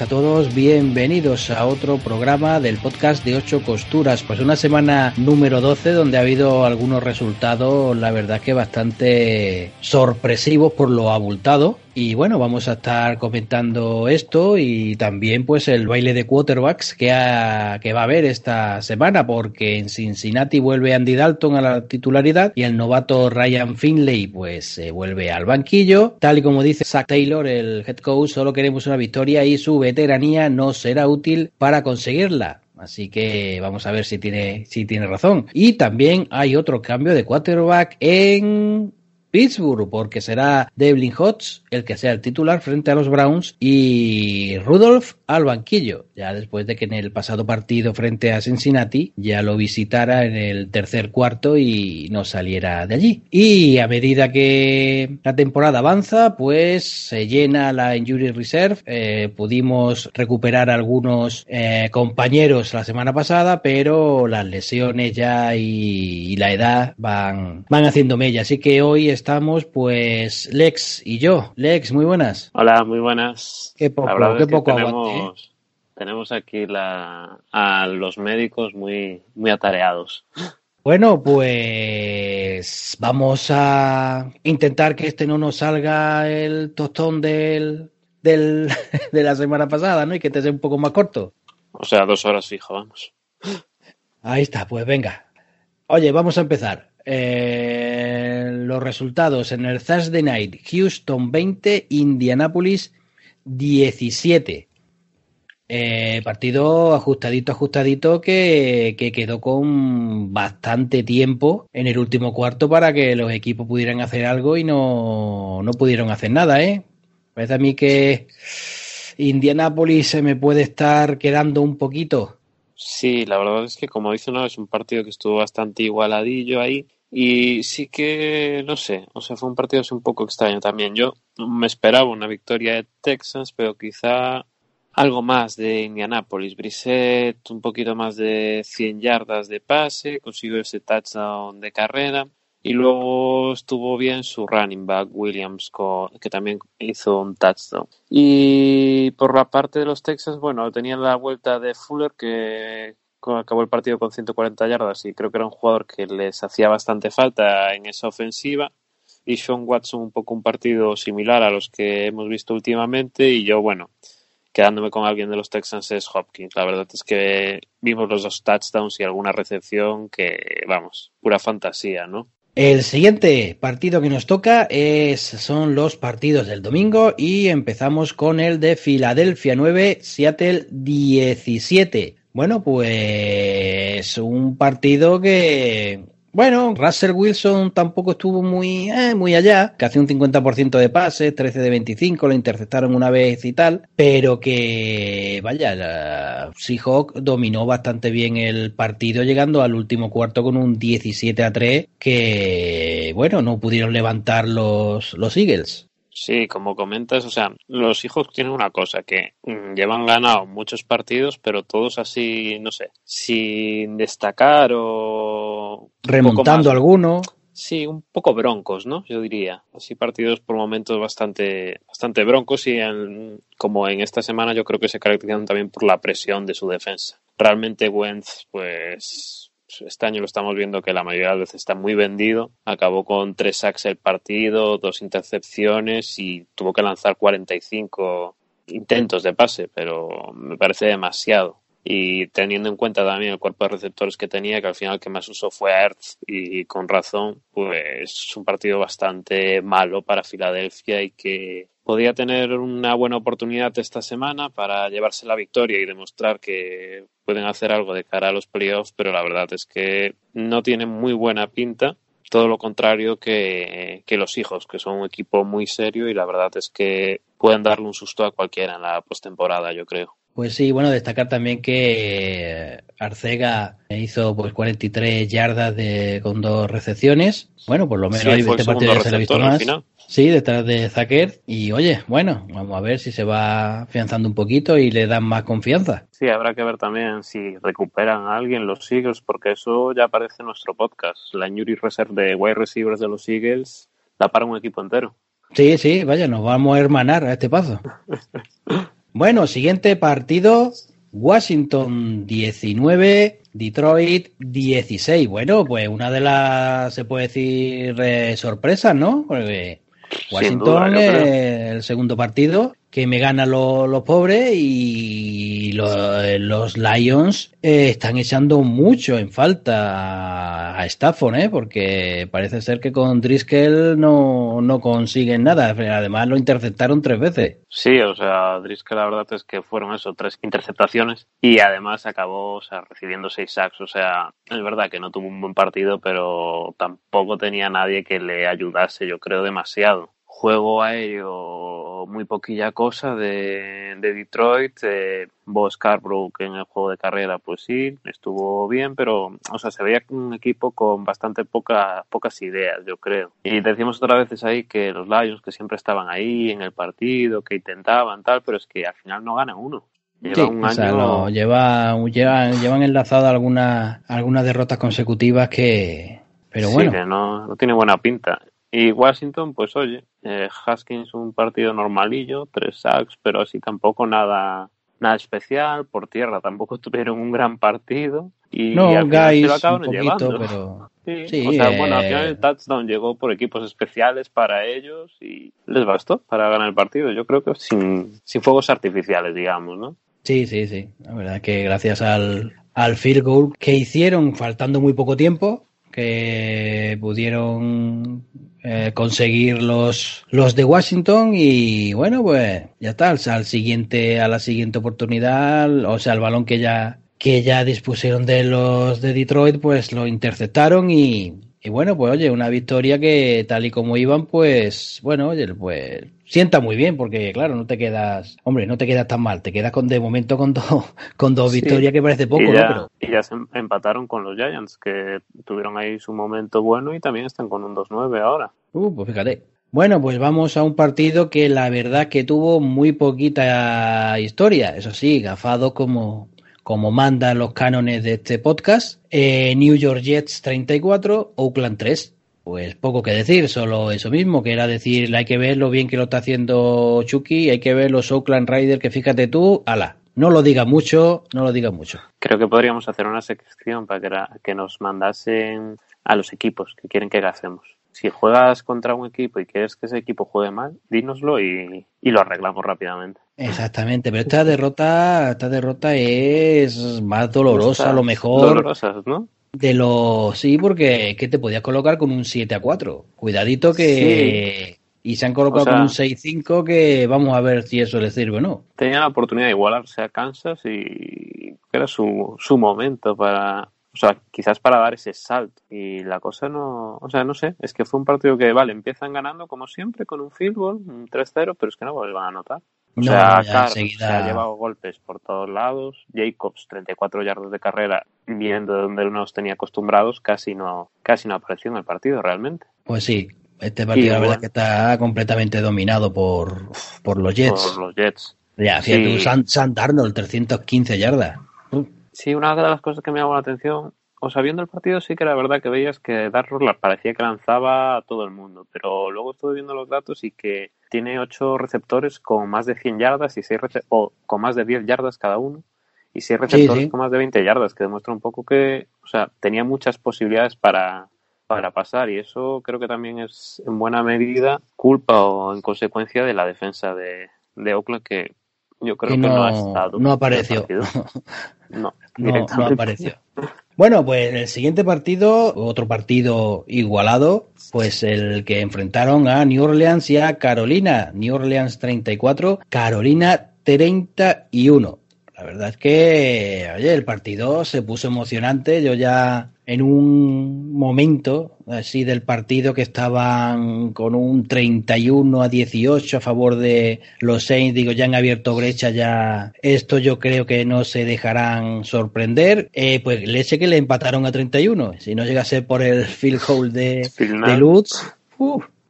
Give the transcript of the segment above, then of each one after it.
A todos, bienvenidos a otro programa del podcast de 8 costuras. Pues una semana número 12 donde ha habido algunos resultados, la verdad que bastante sorpresivos por lo abultado. Y bueno, vamos a estar comentando esto y también pues el baile de quarterbacks que, que va a haber esta semana porque en Cincinnati vuelve Andy Dalton a la titularidad y el novato Ryan Finley pues se vuelve al banquillo. Tal y como dice Zach Taylor, el head coach, solo queremos una victoria y su veteranía no será útil para conseguirla. Así que vamos a ver si tiene, si tiene razón. Y también hay otro cambio de quarterback en Pittsburgh, porque será Devlin Hodge el que sea el titular frente a los Browns y Rudolph al banquillo, ya después de que en el pasado partido frente a Cincinnati ya lo visitara en el tercer cuarto y no saliera de allí. Y a medida que la temporada avanza, pues se llena la Injury Reserve. Eh, pudimos recuperar algunos eh, compañeros la semana pasada, pero las lesiones ya y, la edad van, van haciendo mella. Así que hoy estamos pues Lex y yo. Lex, muy buenas. Hola, muy buenas. Qué poco, qué poco tenemos, aguante, ¿eh? tenemos aquí la, a los médicos muy, muy atareados. Bueno, pues vamos a intentar que este no nos salga el tostón del, del, de la semana pasada, ¿no? Y que te sea un poco más corto. O sea, dos horas fijo, vamos. Ahí está, pues venga. Oye, vamos a empezar. Eh, los resultados en el Thursday Night, Houston 20, Indianapolis 17. Eh, partido ajustadito, ajustadito que, que, quedó con bastante tiempo en el último cuarto para que los equipos pudieran hacer algo y no, no pudieron hacer nada, ¿eh? Parece a mí que Indianapolis se me puede estar quedando un poquito. Sí, la verdad es que como dice, no, es un partido que estuvo bastante igualadillo ahí y sí que, no sé, o sea, fue un partido un poco extraño también. Yo me esperaba una victoria de Texas, pero quizá algo más de Indianapolis. Brissett, un poquito más de 100 yardas de pase, consiguió ese touchdown de carrera. Y luego estuvo bien su running back Williams, que también hizo un touchdown. Y por la parte de los Texas, bueno, tenían la vuelta de Fuller, que acabó el partido con 140 yardas y creo que era un jugador que les hacía bastante falta en esa ofensiva. Y Sean Watson un poco un partido similar a los que hemos visto últimamente y yo, bueno, quedándome con alguien de los Texans es Hopkins. La verdad es que vimos los dos touchdowns y alguna recepción que, vamos, pura fantasía, ¿no? El siguiente partido que nos toca es, son los partidos del domingo y empezamos con el de Filadelfia 9, Seattle 17. Bueno, pues un partido que, bueno, Russell Wilson tampoco estuvo muy, eh, muy allá, que hace un 50% de pases, 13 de 25, lo interceptaron una vez y tal, pero que, vaya, la Seahawk dominó bastante bien el partido, llegando al último cuarto con un 17 a 3, que, bueno, no pudieron levantar los, los Eagles. Sí, como comentas, o sea, los hijos tienen una cosa, que mm, llevan ganado muchos partidos, pero todos así, no sé, sin destacar o... Remontando alguno. Sí, un poco broncos, ¿no? Yo diría. Así partidos por momentos bastante, bastante broncos y como en esta semana yo creo que se caracterizan también por la presión de su defensa. Realmente Wentz, pues este año lo estamos viendo que la mayoría de las veces está muy vendido. Acabó con tres sacks el partido, dos intercepciones y tuvo que lanzar 45 intentos de pase, pero me parece demasiado. Y teniendo en cuenta también el cuerpo de receptores que tenía, que al final que más usó fue Earth y con razón, pues es un partido bastante malo para Filadelfia y que podía tener una buena oportunidad esta semana para llevarse la victoria y demostrar que pueden hacer algo de cara a los playoffs, pero la verdad es que no tienen muy buena pinta. Todo lo contrario que, que los hijos, que son un equipo muy serio y la verdad es que pueden darle un susto a cualquiera en la postemporada, yo creo. Pues sí, bueno, destacar también que Arcega hizo pues 43 yardas de, con dos recepciones. Bueno, por lo menos sí, este partido se le ha visto más. Sí, detrás de Zaker. Y oye, bueno, vamos a ver si se va afianzando un poquito y le dan más confianza. Sí, habrá que ver también si recuperan a alguien los Eagles, porque eso ya aparece en nuestro podcast. La Injury Reserve de wide receivers de los Eagles la para un equipo entero. Sí, sí, vaya, nos vamos a hermanar a este paso. Bueno, siguiente partido, Washington 19, Detroit 16. Bueno, pues una de las, se puede decir, eh, sorpresas, ¿no? Porque Washington es el segundo partido que me ganan los pobres y los, Lions eh, están echando mucho en falta a Stafford, ¿eh? porque parece ser que con Driscoll no, no consiguen nada. Además lo interceptaron tres veces. Sí, o sea, Driscoll la verdad es que fueron eso, tres interceptaciones y además acabó o sea, recibiendo seis sacks. O sea, es verdad que no tuvo un buen partido, pero tampoco tenía nadie que le ayudase, yo creo, demasiado juego aéreo muy poquilla cosa de, Detroit. Eh, Bo Scarborough en el juego de carrera, pues sí, estuvo bien, pero o sea, se veía un equipo con bastante poca, pocas ideas, yo creo. Y decimos otras veces ahí que los Lions, que siempre estaban ahí en el partido, que intentaban tal, pero es que al final no ganan uno. Lleva un año... lleva, llevan, llevan enlazado algunas, algunas derrotas consecutivas que... Pero bueno. que no, no tiene buena pinta. Y Washington, pues oye, eh, Haskins un partido normalillo, tres sacks, pero así tampoco nada nada especial. Por tierra tampoco tuvieron un gran partido. Y, no, al final se lo un poquito, pero... Sí, o sea, bueno, al final el eh, touchdown llegó por equipos especiales para ellos y les bastó para ganar el partido. Yo creo que sin, sin fuegos artificiales, digamos, ¿no? Sí, sí, sí. La verdad que gracias al, al field goal que hicieron faltando muy poco tiempo, que pudieron eh, conseguir los, los de Washington y bueno, pues ya está, al, siguiente, a la siguiente oportunidad, o sea, el balón que ya, que ya dispusieron de los de Detroit, pues lo interceptaron y, y bueno, pues oye, una victoria que tal y como iban, pues bueno, oye, pues sienta muy bien porque claro, no te quedas, hombre, no te quedas tan mal, te quedas con de momento con dos con dos victorias que parece poco, y ya, ¿no? Y ya se empataron con los Giants que tuvieron ahí su momento bueno y también están con un 2-9 ahora. Uh, pues fíjate. Bueno, pues vamos a un partido que la verdad que tuvo muy poquita historia, eso sí, gafado como como mandan los cánones de este podcast. Eh, New York Jets 34, Oakland 3. Pues poco que decir, solo eso mismo, que era decir, hay que ver lo bien que lo está haciendo Chucky, hay que ver los Oakland Raiders, que fíjate tú, ala, no lo diga mucho, no lo diga mucho. Creo que podríamos hacer una sección para que, nos mandasen a los equipos que quieren que hagamos si juegas contra un equipo y quieres que ese equipo juegue mal, dínoslo y, lo arreglamos rápidamente. Exactamente, pero esta derrota, esta derrota es más dolorosa, a lo mejor. Dolorosas, ¿no? De lo sí, porque que te podías colocar con un 7 a 4. Cuidadito que y se han colocado con un 6-5 que vamos a ver si eso le sirve o no. Tenía la oportunidad de igualarse a Kansas y era su, su momento para, o sea, quizás para dar ese salto. Y la cosa no, o sea, no sé, es que fue un partido que, vale, empiezan ganando como siempre con un field goal, un 3-0, pero es que no vuelvan a anotar. O sea, Carr se ha llevado golpes por todos lados. Jacobs, 34 yardas de carrera, viendo de donde nos tenía acostumbrados, casi no, casi no apareció en el partido realmente. Pues sí, este partido la verdad que está completamente dominado por, por los Jets. Por los Jets. Ya, fíjate, San, San Darnold, 315 yardas. Sí, una de las cosas que me llamó la atención, o sea, viendo el partido sí que era verdad que veías que Darrow parecía que lanzaba a todo el mundo, pero luego estuve viendo los datos y que tiene ocho receptores con más de 100 yardas y seis o con más de 10 yardas cada uno y seis receptores con más de 20 yardas, que demuestra un poco que, o sea, tenía muchas posibilidades para, para pasar y eso creo que también es en buena medida culpa o en consecuencia de la defensa de, de Oakland que yo creo que no, ha estado. No apareció. No, no, apareció. Bueno, pues el siguiente partido, otro partido igualado, pues el que enfrentaron a New Orleans y a Carolina. New Orleans 34, Carolina 31. La verdad es que, oye, el partido se puso emocionante. Yo ya en un momento así del partido que estaban con un 31 a 18 a favor de los Saints, digo, ya han abierto brecha, ya esto yo creo que no se dejarán sorprender. Eh, pues leche que le empataron a 31, si no llega a ser por el field goal de, de Lutz.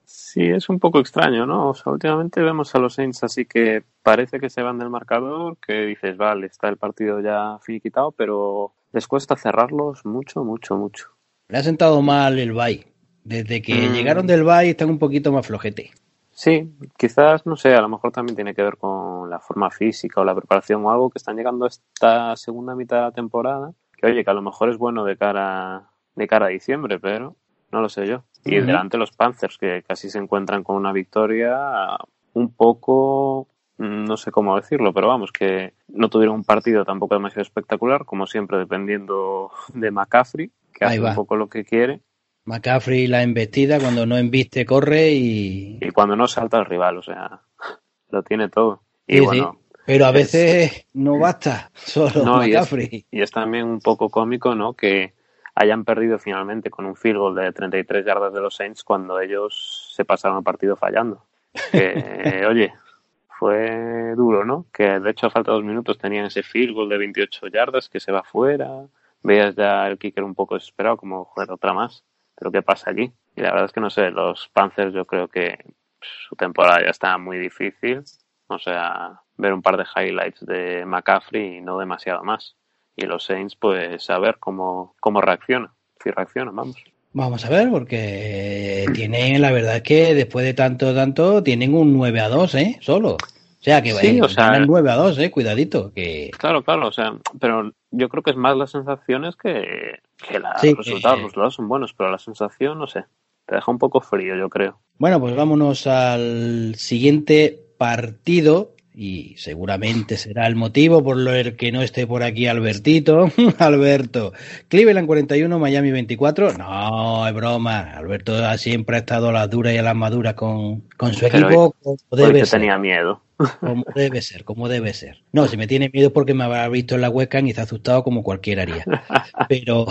Sí, es un poco extraño, ¿no? O sea, últimamente vemos a los Saints así que parece que se van del marcador, que dices, vale, está el partido ya finiquitado, pero les cuesta cerrarlos mucho, mucho, mucho. Le ha sentado mal el Bay. Desde que mm. llegaron del Bay están un poquito más flojete. Sí, quizás, no sé, a lo mejor también tiene que ver con la forma física o la preparación o algo, que están llegando a esta segunda mitad de la temporada, que oye, que a lo mejor es bueno de cara, de cara a diciembre, pero no lo sé yo. Y delante los Panthers, que casi se encuentran con una victoria un poco, no sé cómo decirlo, pero vamos, que no tuvieron un partido tampoco demasiado espectacular, como siempre, dependiendo de McCaffrey, que hace un poco lo que quiere. McCaffrey la embestida, cuando no embiste corre y... Y cuando no salta el rival, o sea, lo tiene todo. Y bueno, Pero a veces no basta solo McCaffrey. y es también un poco cómico, ¿no? Que hayan perdido finalmente con un field goal de 33 yardas de los Saints cuando ellos se pasaron el partido fallando. Que, oye, fue duro, ¿no? Que de hecho a falta de dos minutos tenían ese field goal de 28 yardas que se va fuera. Veías ya el kicker un poco desesperado, como, joder, otra más. Pero ¿qué pasa aquí? Y la verdad es que no sé, los Panthers yo creo que su temporada ya está muy difícil. O sea, ver un par de highlights de McCaffrey y no demasiado más y los Saints pues a ver cómo, cómo reacciona, si reacciona, vamos. Vamos a ver, porque tienen, la verdad es que después de tanto, tanto, tienen un 9 a 2, ¿eh? Solo. O sea, que sí, o sea, 9 a 2, ¿eh? Cuidadito. Que... Claro, claro, o sea, pero yo creo que es más las sensaciones que, que los resultados. Los resultados son buenos, pero la sensación, no sé, te deja un poco frío, yo creo. Bueno, pues vámonos al siguiente partido y seguramente será el motivo por lo que no esté por aquí Albertito. Alberto, Cleveland 41, Miami 24. No, es broma. Alberto siempre ha estado a las duras y a las maduras con, con su equipo. Como debe ser. tenía miedo. Como debe ser, como debe ser. No, si me tiene miedo es porque me habrá visto en la webcam y se ha asustado como cualquiera haría. Pero,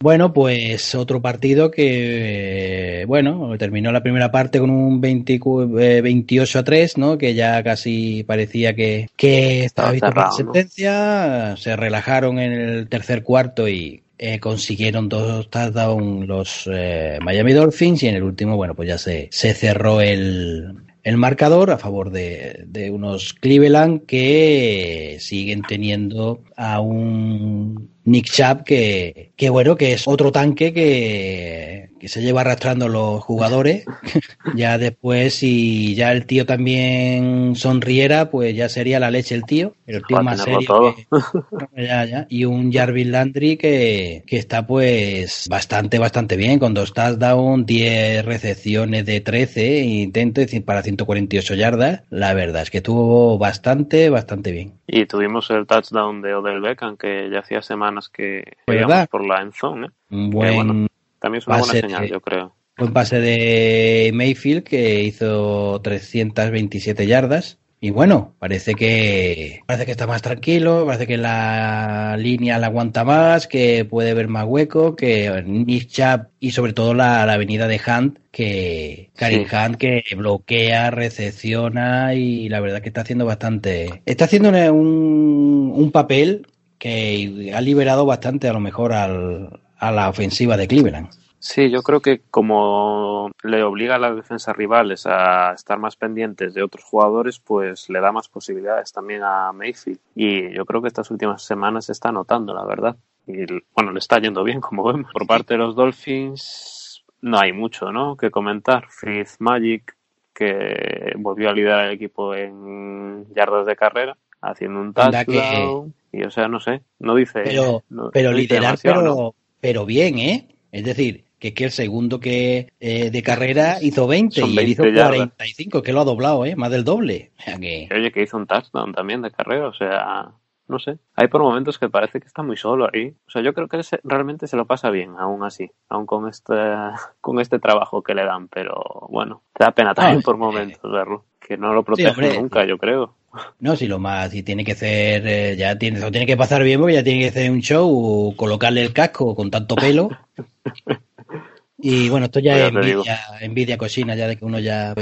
bueno, pues otro partido que, bueno, terminó la primera parte con un 28 eh, a 3, ¿no? Que ya casi parecía que, que estaba visto la sentencia. Se relajaron en el tercer cuarto y eh, consiguieron dos touchdowns los eh, Miami Dolphins y en el último, bueno, pues ya se, se cerró el, el marcador a favor de, de, unos Cleveland que siguen teniendo a un Nick Chubb que, que bueno, que es otro tanque que, que se lleva arrastrando los jugadores. ya después, si ya el tío también sonriera, pues ya sería la leche el tío. el tío más serio. ya, ya. Y un Jarvis Landry que, que está pues bastante, bastante bien, con dos touchdowns, 10 recepciones de 13 intentos para 148 yardas. La verdad es que estuvo bastante, bastante bien. Y tuvimos el touchdown de Odell Beckham, que ya hacía semanas que por la enzone. ¿eh? Buen también es una buena señal, yo creo. Buen pase de Mayfield que hizo 327 yardas. Y bueno, parece que parece que está más tranquilo, parece que la línea la aguanta más, que puede ver más hueco, que Nick y sobre todo la, avenida de Hunt, que Karim Hunt que bloquea, recepciona y la verdad que está haciendo bastante, está haciendo un, un papel que ha liberado bastante a lo mejor al, a la ofensiva de Cleveland. Sí, yo creo que como le obliga a las defensas rivales a estar más pendientes de otros jugadores, pues le da más posibilidades también a Mayfield. Y yo creo que estas últimas semanas se está notando, la verdad. Y bueno, le está yendo bien, como vemos. Por parte de los Dolphins, no hay mucho, ¿no? Que comentar. Magic que volvió a liderar el equipo en yardas de carrera, haciendo un touchdown. Y o sea, no sé, no dice. Pero, pero liderar, pero, pero bien, ¿eh? Es decir, que es que el segundo que eh, de carrera hizo 20 y él hizo 45, que lo ha doblado, ¿eh? Más del doble. O sea que... Oye, que hizo un touchdown también de carrera, o sea, no sé. Hay por momentos que parece que está muy solo ahí. O sea, yo creo que realmente se lo pasa bien, aún así, aún con este, con este trabajo que le dan, pero bueno, te da pena también por momentos verlo. Que no lo protege nunca, yo creo. No, si lo más, si tiene que ser, eh, ya tiene, tiene que pasar bien porque ya tiene que hacer un show, colocarle el casco con tanto pelo. y bueno, esto ya pues es envidia, cocina, ya de que uno ya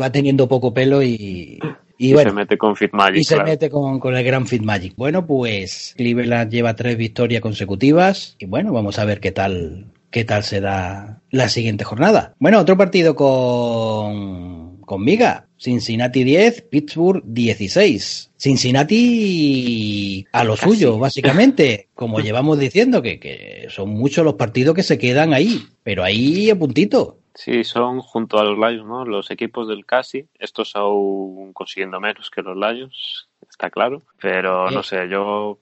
va teniendo poco pelo y, y, se mete con Fit Magic. Y se mete con, con, el gran Fit Magic. Bueno, pues Cleveland lleva tres victorias consecutivas y bueno, vamos a ver qué tal, qué tal se da la siguiente jornada. Bueno, otro partido con, con Miga. Cincinnati 10, Pittsburgh 16. Cincinnati a lo suyo, básicamente, como llevamos diciendo, que, que, son muchos los partidos que se quedan ahí, pero ahí a puntito. Sí, son junto a los Lions, ¿no? Los equipos del Casi, estos aún consiguiendo menos que los Lions, está claro. Pero no sé, yo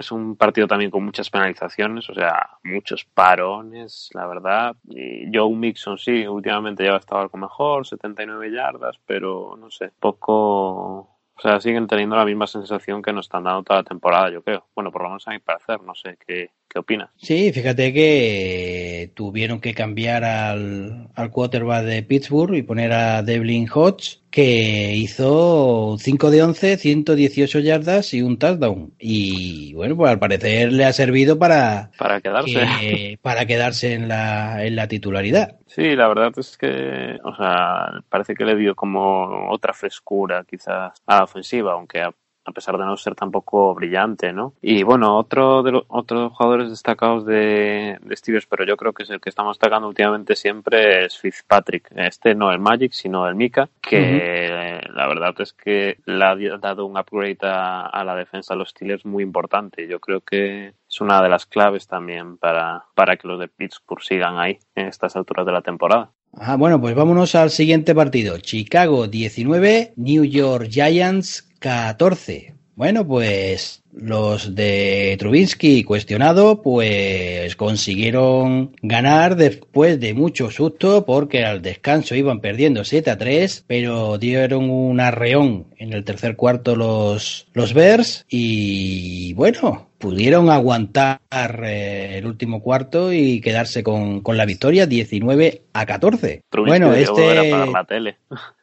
es un partido también con muchas penalizaciones, o sea, muchos parones, la verdad. Y Joe Mixon sí, últimamente ya estado algo mejor, 79 yardas, pero no sé, poco o sea, siguen teniendo la misma sensación que nos están dando toda la temporada, yo creo. Bueno, por lo menos a mi parecer, no sé qué, qué opinas. Sí, fíjate que tuvieron que cambiar al, al quarterback de Pittsburgh y poner a Devlin Hodge, que hizo 5 de 11, 118 yardas y un touchdown. Y bueno, pues al parecer le ha servido para, para quedarse, para quedarse en, la, en la titularidad. Sí, la verdad es que, o sea, parece que le dio como otra frescura quizás a la ofensiva, aunque a, pesar de no ser tampoco brillante, ¿no? Y bueno, otro de los otros jugadores destacados de, de Steelers, pero yo creo que es el que estamos destacando últimamente siempre es Fitzpatrick. Este no el Magic, sino el Mika, que la verdad es que le ha dado un upgrade a, a la defensa de los Steelers muy importante. Yo creo que es una de las claves también para, para que los de Pittsburgh sigan ahí en estas alturas de la temporada. Ah, bueno, pues vámonos al siguiente partido. Chicago 19, New York Giants 14. Bueno, pues los de Trubinsky cuestionado, pues consiguieron ganar después de mucho susto porque al descanso iban perdiendo 7 a 3, pero dieron un arreón en el tercer cuarto los, los Bears y bueno, pudieron aguantar eh, el último cuarto y quedarse con, con la victoria 19 a 14. Trubisky bueno, este... Para la tele.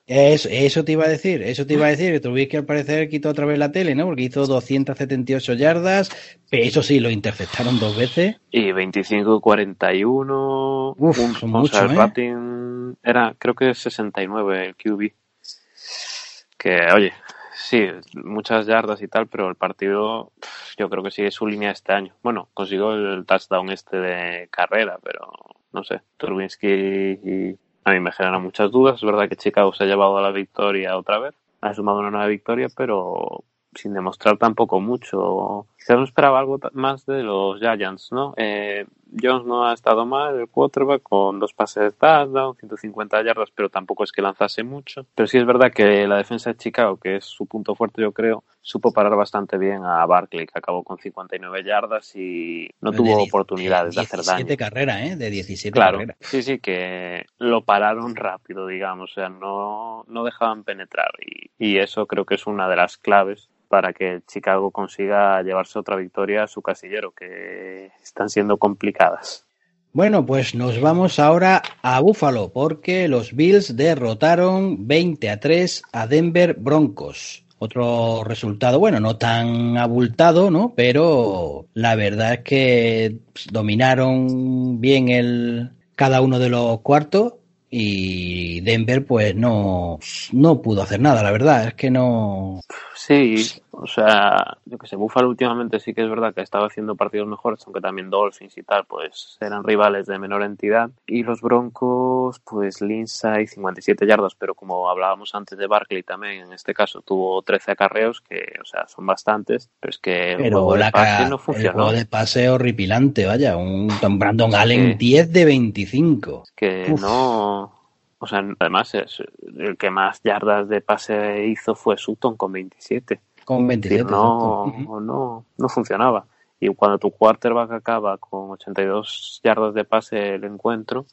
Eso, eso te iba a decir, eso te iba a decir, que Trubisky al parecer quitó otra vez la tele, ¿no? Porque hizo 278 yardas, eso sí, lo interceptaron dos veces. Y 25-41, Uf, un, son mucho, el ¿eh? rating era, creo que es 69 el QB. Que, oye, sí, muchas yardas y tal, pero el partido yo creo que sigue su línea este año. Bueno, consiguió el touchdown este de carrera, pero no sé, Turbinsky a mí me genera muchas dudas. Es verdad que Chicago se ha llevado a la victoria otra vez, ha sumado una nueva victoria, pero sin demostrar tampoco mucho. Quizás no esperaba algo más de los Giants, ¿no? Eh, Jones no ha estado mal, el quarterback, con dos pases de touchdown, 150 yardas, pero tampoco es que lanzase mucho. Pero sí es verdad que la defensa de Chicago, que es su punto fuerte, yo creo, supo parar bastante bien a Barkley, que acabó con 59 yardas y no Pero tuvo de oportunidades de, hacer daño. 17 carreras, ¿eh? De 17 Claro, carreras. sí, sí, que lo pararon rápido, digamos, o sea, no, no dejaban penetrar y, y eso creo que es una de las claves para que Chicago consiga llevarse otra victoria a su casillero, que están siendo complicadas. Bueno, pues nos vamos ahora a Buffalo, porque los Bills derrotaron 20 a 3 a Denver Broncos. Otro resultado, bueno, no tan abultado, ¿no? Pero la verdad es que dominaron bien el, cada uno de los cuartos y Denver pues no, no pudo hacer nada, la verdad, es que no... Sí, o sea, yo que sé, Buffalo últimamente sí que es verdad que estaba haciendo partidos mejores, aunque también Dolphins y tal, pues eran rivales de menor entidad. Y los Broncos, pues Lindsay 57 yardas, pero como hablábamos antes de Barkley también, en este caso tuvo 13 acarreos, que, o sea, son bastantes, pero es que el Pero juego de pase no el funcionó. juego de pase horripilante, vaya, un un Brandon Allen Sí. 10 de 25. que Uf. no. O sea, además, es, el que más yardas de pase hizo fue Sutton con 27. Con Es 27. decir, no, no, no funcionaba. Y cuando tu quarterback acaba con 82 yardas de pase el encuentro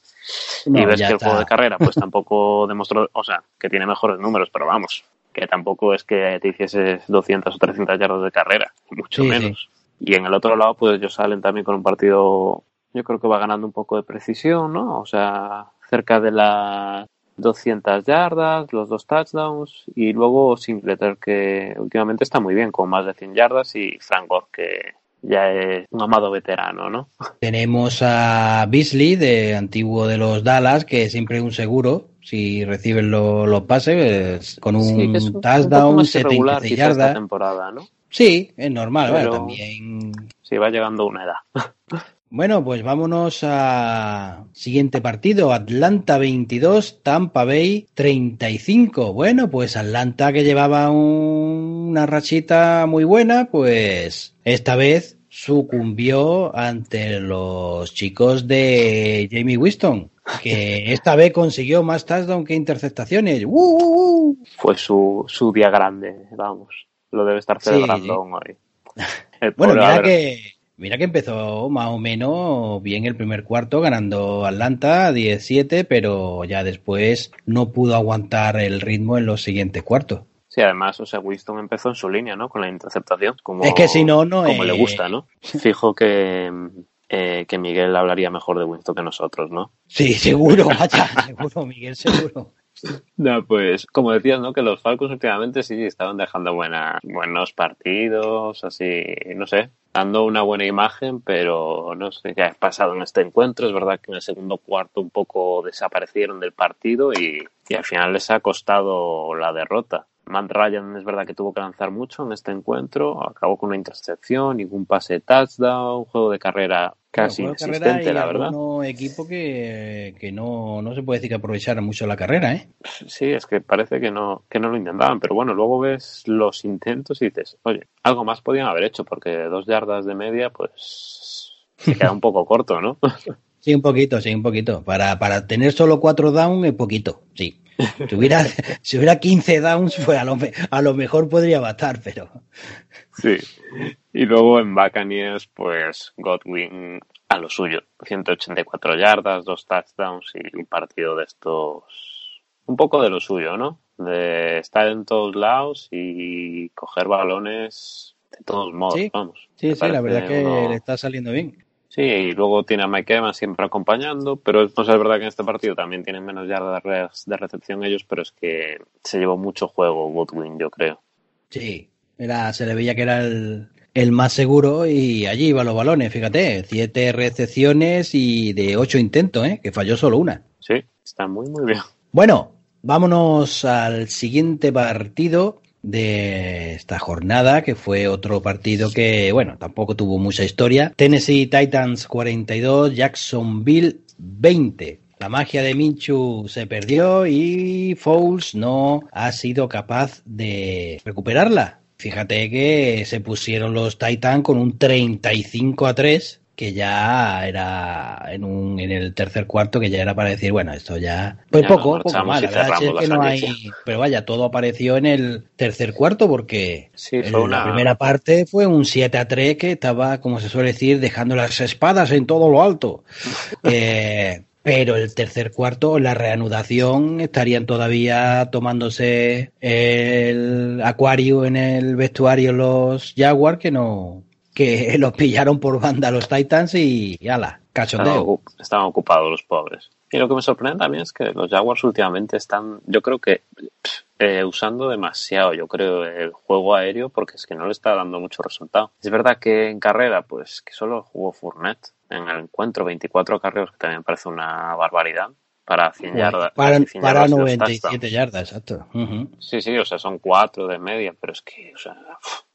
y ves que el juego de carrera pues tampoco demostró, o sea, que tiene mejores números, pero vamos, que tampoco es que te hicieses 200 o 300 yardas de carrera, mucho Sí, menos. Y en el otro lado, pues ellos salen también con un partido, yo creo que va ganando un poco de precisión, ¿no? O sea, cerca de las 200 yardas, los dos touchdowns, y luego Singleton, que últimamente está muy bien, con más de 100 yardas, y Frank Gore, que ya es un amado veterano, ¿no? Tenemos a Beasley, de antiguo de los Dallas, que siempre es un seguro. Si reciben lo- los pases, con un Sí, es un, un touchdown, más irregular 76 quizá esta yardas. temporada, ¿no? Sí, es normal, Pero- también Sí, va llegando una edad. Bueno, pues vámonos a siguiente partido. Atlanta 22, Tampa Bay 35. Bueno, pues Atlanta que llevaba un- una rachita muy buena, pues esta vez sucumbió ante los chicos de Jamie Winston. que esta vez consiguió más touchdown que interceptaciones. ¡Uh, uh, uh! Fue su, su día grande, vamos. Lo debe estar celebrando hoy. bueno, mira que, mira que empezó más o menos bien el primer cuarto, ganando Atlanta 17, pero ya después no pudo aguantar el ritmo en los siguientes cuartos. Sí, además, o sea, Winston empezó en su línea, ¿no? Con la interceptación. Como, es que si no, no Como le gusta, ¿no? Fijo que, eh, que Miguel hablaría mejor de Winston que nosotros, ¿no? Sí, seguro, vaya, seguro, Miguel, seguro. No, pues como decías, ¿no? Que los Falcons últimamente sí estaban dejando buena, buenos partidos, así, no sé, dando una buena imagen, pero no sé qué ha pasado en este encuentro. Es verdad que en el segundo cuarto un poco desaparecieron del partido y, al final les ha costado la derrota. Matt Ryan es verdad que tuvo que lanzar mucho en este encuentro, acabó con una intercepción, ningún pase de touchdown, un juego de carrera casi inexistente, la verdad. Un equipo que, que no, no, se puede decir que aprovechara mucho la carrera, ¿eh? Sí, es que parece que no, que no lo intentaban, pero bueno, luego ves los intentos y dices, oye, algo más podían haber hecho, porque dos yardas de media, pues se queda un poco corto, ¿no? Sí, un poquito, sí, un poquito. Para, para tener solo cuatro down es poquito, sí. Si hubiera, si hubiera 15 downs, pues a lo, a lo mejor podría bastar, pero. Sí. Y luego en Buccaneers, pues Godwin a lo suyo. 184 yardas, dos touchdowns y un partido de estos. Un poco de lo suyo, ¿no? De estar en todos lados y coger balones de todos modos, vamos. Sí, sí, la verdad que le está saliendo bien. Sí, y luego tiene a Mike Evans siempre acompañando, pero no es verdad que en este partido también tienen menos yardas de recepción ellos, pero es que se llevó mucho juego Godwin, yo creo. Sí, era, se le veía que era el, el más seguro y allí iban los balones, fíjate, siete recepciones y de ocho intentos, ¿eh? que falló solo una. Sí, está muy, muy bien. Bueno, vámonos al siguiente partido de esta jornada, que fue otro partido que, bueno, tampoco tuvo mucha historia. Tennessee Titans 42, Jacksonville 20. La magia de Minchu se perdió y Fouls no ha sido capaz de recuperarla. Fíjate que se pusieron los Titans con un 35 a 3 que ya era en un en el tercer cuarto que ya era para decir bueno esto ya pues poco poco mal que no hay pero vaya todo apareció en el tercer cuarto porque la primera parte fue un 7 a 3 que estaba como se suele decir dejando las espadas en todo lo alto. Eh, pero el tercer cuarto, la reanudación, estarían todavía tomándose el acuario en el vestuario los Jaguars que no, que los pillaron por banda los Titans y, ala, cachondeo. Estaban, ocupados los pobres. Y lo que me sorprende también es que los Jaguars últimamente están, yo creo que eh, usando demasiado, yo creo, el juego aéreo porque es que no le está dando mucho resultado. Es verdad que en carrera, pues que solo jugó Fournette en el encuentro, 24 carreros, que también parece una barbaridad para 100 yardas. Para, para 97 yardas, exacto. Sí, sí, o sea, son cuatro de media, pero es que, o sea,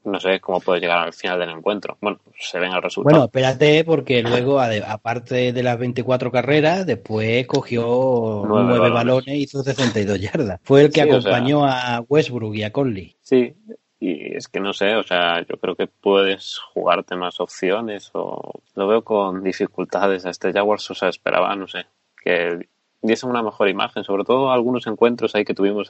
no sé cómo puede llegar al final del encuentro. Bueno, se ven el resultado. Bueno, espérate, porque luego, aparte de las 24 carreras, después cogió nueve, balones y hizo 62 yardas. Fue el que acompañó a Westbrook y a Conley. Sí, y es que no sé, o sea, yo creo que puedes jugarte más opciones o lo veo con dificultades a este Jaguars, o sea, esperaba, no sé, que diesen una mejor imagen, sobre todo algunos encuentros ahí que tuvimos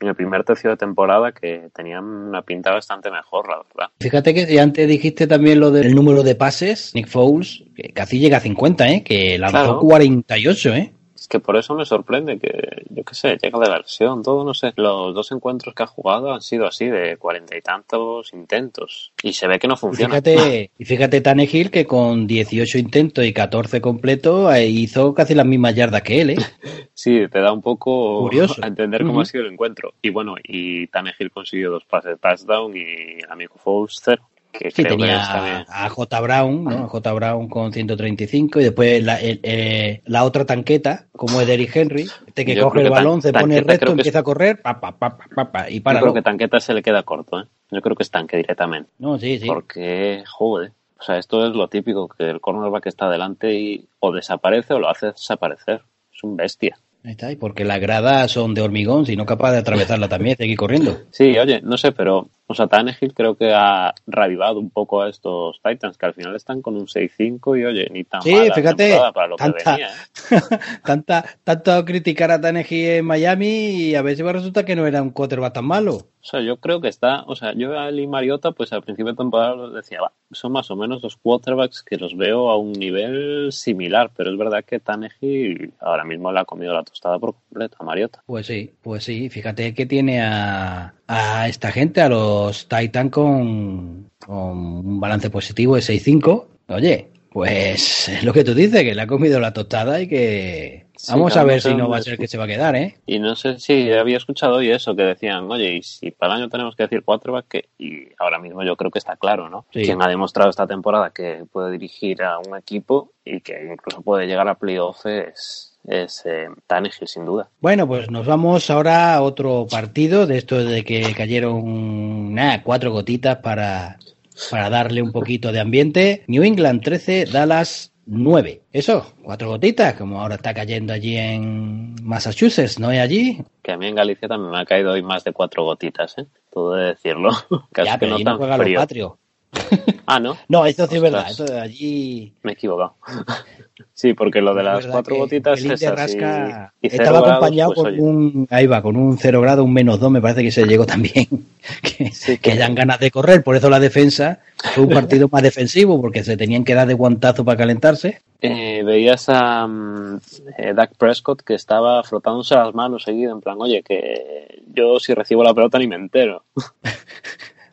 en el primer tercio de temporada que tenían una pinta bastante mejor, la verdad. Fíjate que antes dijiste también lo del número de pases, Nick Foles, que casi llega a 50, ¿eh? que lanzó 48, ¿eh? Es que por eso me sorprende que, yo qué sé, llega de la lesión, todo, no sé. Los dos encuentros que ha jugado han sido así, de cuarenta y tantos intentos. Y se ve que no funciona. Y fíjate, y fíjate Tanegil que con 18 intentos y 14 completos eh, hizo casi las mismas yardas que él, ¿eh? sí, te da un poco Curioso. a entender cómo ha sido el encuentro. Y bueno, y Tanegil consiguió dos pases de touchdown y el amigo Foles cero sí, tenía a J. Brown, ¿no? A J. Brown con 135 y después la, eh, la otra tanqueta, como es Derrick Henry, este que coge el balón, se pone recto, empieza a correr, pa, pa, pa, pa, y para. Yo creo que tanqueta se le queda corto, ¿eh? Yo creo que es tanque directamente. No, sí, sí. Porque, joder, o sea, esto es lo típico, que el cornerback está delante y o desaparece o lo hace desaparecer. Es un bestia. Ahí está, y porque las gradas son de hormigón, si no capaz de atravesarla también, seguir corriendo. Sí, oye, no sé, pero o sea, Tannehill creo que ha revivado un poco a estos Titans, que al final están con un 6-5 y oye, ni tan sí, fíjate, para lo tanta, que venía. ¿eh? tanta, tanto criticar a Tannehill en Miami y a veces resulta que no era un quarterback tan malo. O sea, yo creo que está, o sea, yo a Lee Mariota, pues al principio de temporada decía, va, son más o menos los quarterbacks que los veo a un nivel similar, pero es verdad que Tannehill ahora mismo le ha comido la tostada por completo a Mariota. Pues sí, pues sí, fíjate que tiene a, a esta gente, a los Titan con, con un balance positivo de 6-5. Oye, pues es lo que tú dices, que le ha comido la tostada y que vamos a ver si no va a ser que se va a quedar, ¿eh? Y no sé si había escuchado hoy eso, que decían, oye, y si para el año tenemos que decir cuatro, que y ahora mismo yo creo que está claro, ¿no? Quien ha demostrado esta temporada que puede dirigir a un equipo y que incluso puede llegar a playoff es, eh, sin duda. Bueno, pues nos vamos ahora a otro partido de esto de que cayeron cuatro gotitas para para darle un poquito de ambiente. New England 13, Dallas 9. Eso, cuatro gotitas, como ahora está cayendo allí en Massachusetts, ¿no es allí? Que a mí en Galicia también me ha caído hoy más de cuatro gotitas, ¿eh? Todo de decirlo. Casi ya, pero que no, tan frío. Ah, ¿no? No, eso sí es verdad. Eso de allí. Me he equivocado. Sí, porque lo de las cuatro gotitas es así. Estaba acompañado pues, con un. Ahí va, con un cero grado, un menos dos, me parece que se llegó también. que, que hayan ganas de correr. Por eso la defensa fue un partido más defensivo, porque se tenían que dar de guantazo para calentarse. Eh, veías a um, Dak Prescott que estaba frotándose las manos seguido, en plan, oye, que yo si recibo la pelota ni me entero.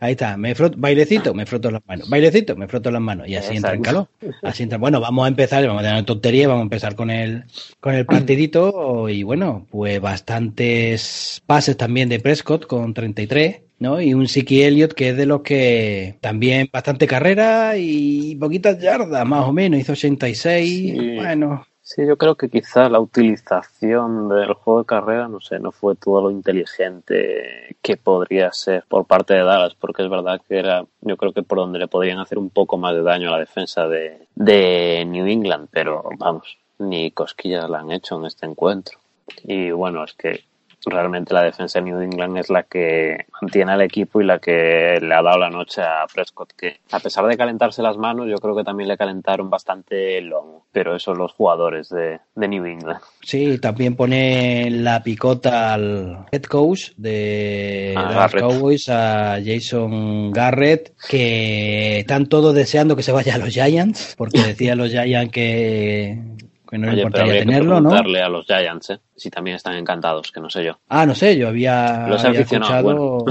Ahí está, me froto, bailecito, me froto las manos, bailecito, me froto las manos y así entra en calor. Así entra. Bueno, vamos a empezar, vamos a tener tontería, vamos a empezar con el con el partidito y bueno, pues bastantes pases también de Prescott con 33, ¿no? Y un Siki Elliott que es de los que también bastante carrera y poquitas yardas, más o menos, hizo 86, bueno, Sí, yo creo que quizá la utilización del juego de carrera, no sé, no fue todo lo inteligente que podría ser por parte de Dallas, porque es verdad que era, yo creo que por donde le podrían hacer un poco más de daño a la defensa de, de New England, pero vamos, ni cosquillas la han hecho en este encuentro. Y bueno, es que realmente la defensa de New England es la que mantiene al equipo y la que le ha dado la noche a Prescott, que a pesar de calentarse las manos, yo creo que también le calentaron bastante el lomo, pero eso los jugadores de, New England. Sí, también pone la picota al head coach de, los Cowboys, a Jason Garrett, que están todos deseando que se vaya a los Giants, porque decía los Giants que que no Oye, importaría tenerlo, que preguntarle a los Giants, ¿eh? Si también están encantados, que no sé yo. Ah, no sé, yo había, los escuchado...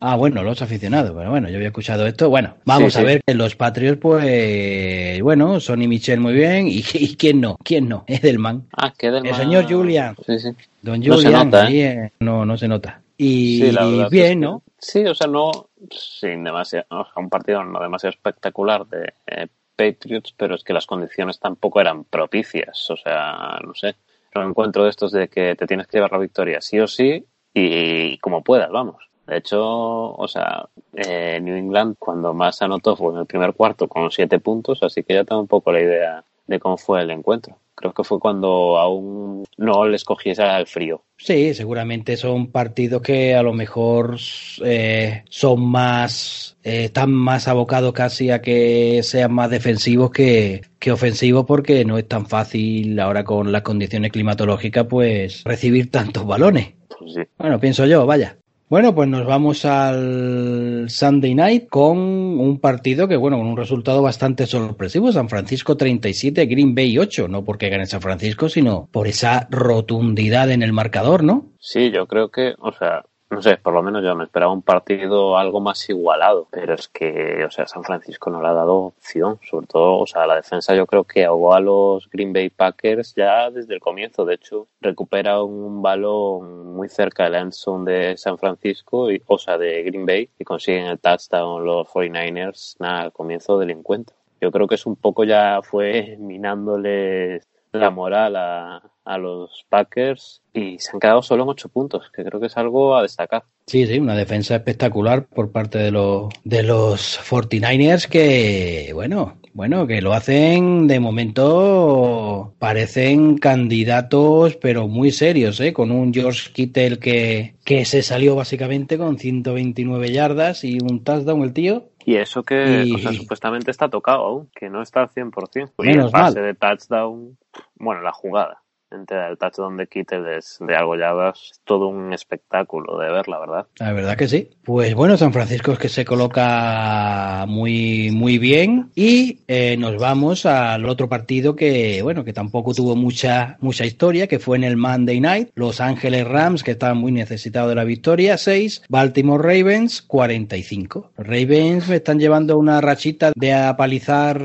ah, bueno, los aficionados, pero bueno, yo había escuchado esto. Bueno, vamos a ver que los Patriots, pues, bueno, Sonny Michel muy bien, y, quién no, quién no, Edelman. Ah, que Edelman. El señor Julian. Sí, sí. Don Julian, no se nota, ¿eh? no, no se nota. Y, bien, ¿no? Sí, o sea, no, sin demasiado, un partido no demasiado espectacular de eh, Patriots, pero es que las condiciones tampoco eran propicias. O sea, no sé. Un encuentro de estos de que te tienes que llevar la victoria sí o sí y, como puedas, vamos. De hecho, o sea, eh, New England cuando más anotó fue en el primer cuarto con siete puntos, así que ya tengo un poco la idea de cómo fue el encuentro. Creo que fue cuando aún no les cogiese el frío. Sí, seguramente son partidos que a lo mejor eh, son más, eh, están más abocados casi a que sean más defensivos que, que ofensivos porque no es tan fácil ahora con las condiciones climatológicas pues recibir tantos balones. Pues bueno, pienso yo, vaya. Bueno, pues nos vamos al Sunday Night con un partido que, bueno, con un resultado bastante sorpresivo. San Francisco 37, Green Bay 8. No porque gane San Francisco, sino por esa rotundidad en el marcador, ¿no? Sí, yo creo que, o sea, no sé, por lo menos yo me esperaba un partido algo más igualado, pero es que, o sea, San Francisco no le ha dado opción, sobre todo, o sea, la defensa yo creo que ahogó a los Green Bay Packers ya desde el comienzo, de hecho, recupera un balón muy cerca del zone de San Francisco, y, o sea, de Green Bay, y consiguen el touchdown los 49ers, nada, al comienzo del encuentro. Yo creo que es un poco ya fue minándoles la moral a, a los Packers y se han quedado solo en ocho puntos, que creo que es algo a destacar. Sí, sí, una defensa espectacular por parte de los, de los 49ers que, bueno, Bueno, que lo hacen de momento, parecen candidatos, pero muy serios, ¿eh? Con un George Kittle que, que se salió básicamente con 129 yardas y un touchdown el tío. Y eso que supuestamente está tocado aún, que no está al 100%. Y el pase de touchdown, bueno, la jugada el touchdown de Kittel es de algo ya es todo un espectáculo de ver, la verdad. La verdad que sí. Pues bueno, San Francisco es que se coloca muy, muy bien y eh, nos vamos al otro partido que, bueno, que tampoco tuvo mucha, mucha historia, que fue en el Monday Night. Los Ángeles Rams, que estaban muy necesitados de la victoria, 6. Baltimore Ravens, 45. Los Ravens me están llevando una rachita de apalizar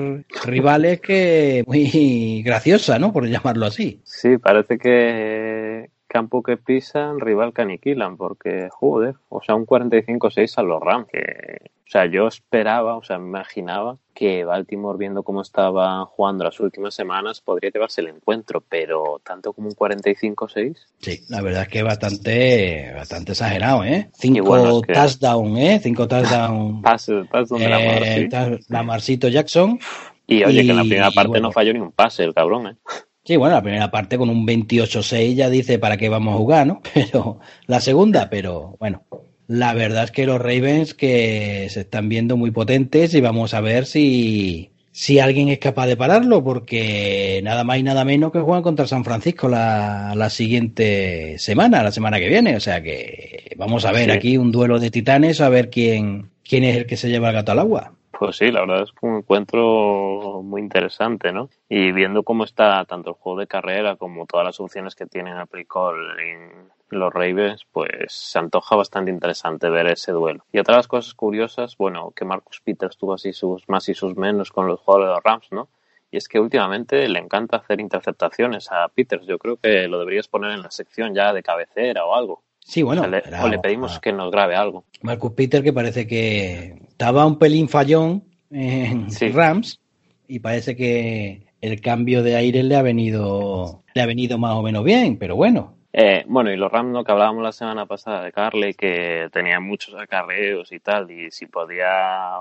rivales que muy graciosa, ¿no? Por llamarlo así. Sí, parece que campo que pisan, rival que aniquilan, porque, joder, o sea, un 45-6 a los Rams, que, o sea, yo esperaba, o sea, me imaginaba que Baltimore, viendo cómo estaban jugando las últimas semanas, podría llevarse el encuentro, pero tanto como un 45-6. Sí, la verdad es que bastante, bastante exagerado, ¿eh? Cinco touchdowns, ¿eh? Cinco touchdowns. Pase, touchdown de la Mar, Jackson. Y oye, que en la primera parte no falló ni un pase el cabrón, ¿eh? Sí, bueno, la primera parte con un 28-6 ya dice para qué vamos a jugar, ¿no? Pero la segunda, pero bueno, la verdad es que los Ravens que se están viendo muy potentes y vamos a ver si, si alguien es capaz de pararlo, porque nada más y nada menos que juegan contra San Francisco la, la siguiente semana, la semana que viene. O sea que vamos a ver aquí un duelo de titanes, a ver quién, quién es el que se lleva el gato al agua. Pues sí, la verdad es que un encuentro muy interesante, ¿no? Y viendo cómo está tanto el juego de carrera como todas las opciones que tienen a Plicol en los Ravens, pues se antoja bastante interesante ver ese duelo. Y otras cosas curiosas, bueno, que Marcus Peters tuvo así sus más y sus menos con los jugadores de los Rams, ¿no? Y es que últimamente le encanta hacer interceptaciones a Peters. Yo creo que lo deberías poner en la sección ya de cabecera o algo. Sí, bueno. O le, pedimos que nos grabe algo. Marcus Peter, que parece que estaba un pelín fallón en Rams y parece que el cambio de aire le ha venido le ha venido más o menos bien, pero bueno. Eh, bueno, y los Rams, ¿no? que hablábamos la semana pasada de Carly, que tenía muchos acarreos y tal, y si podía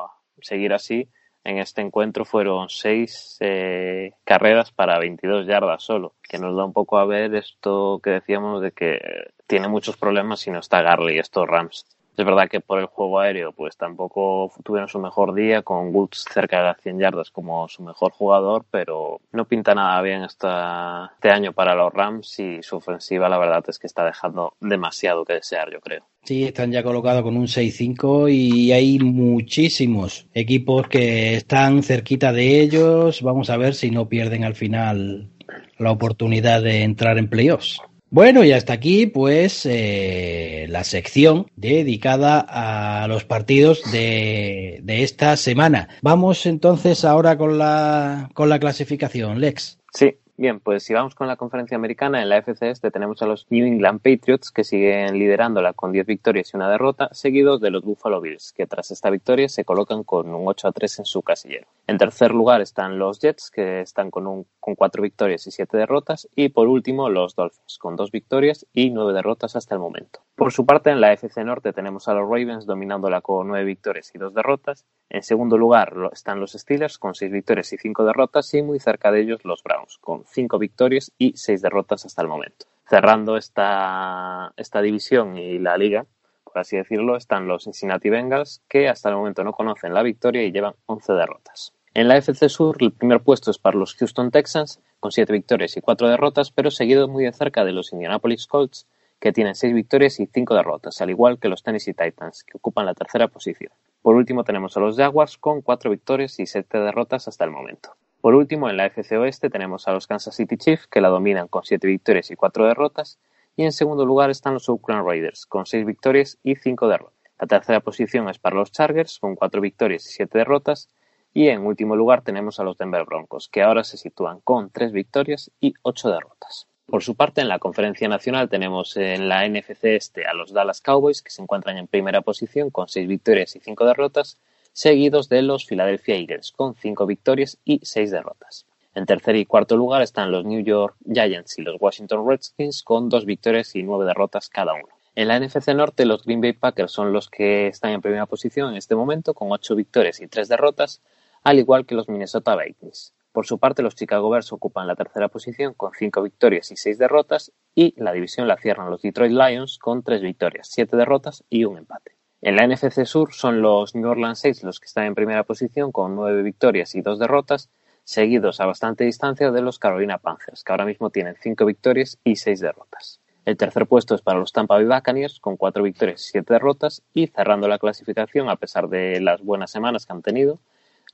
seguir así, en este encuentro fueron seis eh, carreras para 22 yardas solo, que nos da un poco a ver esto que decíamos de que tiene muchos problemas si no está Garley estos Rams. Es verdad que por el juego aéreo pues tampoco tuvieron su mejor día con Woods cerca de las 100 yardas como su mejor jugador, pero no pinta nada bien este año para los Rams y su ofensiva la verdad es que está dejando demasiado que desear, yo creo. Sí, están ya colocados con un 6-5 y hay muchísimos equipos que están cerquita de ellos. Vamos a ver si no pierden al final la oportunidad de entrar en playoffs. Bueno, y hasta aquí, pues, eh, la sección dedicada a los partidos de, de, esta semana. Vamos entonces ahora con la, con la clasificación, Lex. Sí, Bien, pues si vamos con la conferencia americana, en la FC este tenemos a los New England Patriots que siguen liderándola con 10 victorias y una derrota, seguidos de los Buffalo Bills, que tras esta victoria se colocan con un 8 a 3 en su casillero. En tercer lugar están los Jets, que están con, un, con 4 victorias y 7 derrotas, y por último los Dolphins, con 2 victorias y 9 derrotas hasta el momento. Por su parte, en la FC Norte tenemos a los Ravens dominándola con 9 victorias y 2 derrotas. En segundo lugar están los Steelers con 6 victorias y 5 derrotas y muy cerca de ellos los Browns con 5 victorias y 6 derrotas hasta el momento. Cerrando esta, esta división y la liga, por así decirlo, están los Cincinnati Bengals que hasta el momento no conocen la victoria y llevan 11 derrotas. En la FC Sur el primer puesto es para los Houston Texans con 7 victorias y 4 derrotas, pero seguido muy de cerca de los Indianapolis Colts que tienen seis victorias y cinco derrotas, al igual que los Tennessee Titans, que ocupan la tercera posición. Por último tenemos a los Jaguars con cuatro victorias y siete derrotas hasta el momento. Por último, en la FC Oeste tenemos a los Kansas City Chiefs, que la dominan con siete victorias y cuatro derrotas, y en segundo lugar están los Oakland Raiders, con seis victorias y cinco derrotas. La tercera posición es para los Chargers, con cuatro victorias y siete derrotas, y en último lugar tenemos a los Denver Broncos, que ahora se sitúan con tres victorias y ocho derrotas. Por su parte, en la Conferencia Nacional tenemos en la NFC este a los Dallas Cowboys, que se encuentran en primera posición con seis victorias y cinco derrotas, seguidos de los Philadelphia Eagles con cinco victorias y seis derrotas. En tercer y cuarto lugar están los New York Giants y los Washington Redskins con dos victorias y nueve derrotas cada uno. En la NFC Norte, los Green Bay Packers son los que están en primera posición en este momento con ocho victorias y tres derrotas, al igual que los Minnesota Vikings. Por su parte, los Chicago Bears ocupan la tercera posición con cinco victorias y seis derrotas y la división la cierran los Detroit Lions con tres victorias, siete derrotas y un empate. En la NFC Sur son los New Orleans Saints los que están en primera posición con nueve victorias y dos derrotas, seguidos a bastante distancia de los Carolina Panthers, que ahora mismo tienen cinco victorias y seis derrotas. El tercer puesto es para los Tampa Bay Buccaneers con cuatro victorias y siete derrotas y cerrando la clasificación a pesar de las buenas semanas que han tenido,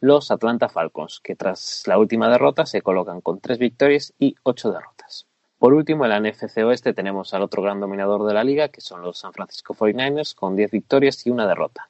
los Atlanta Falcons, que tras la última derrota se colocan con tres victorias y ocho derrotas. Por último, en la NFC Oeste tenemos al otro gran dominador de la liga, que son los San Francisco 49ers, con 10 victorias y una derrota.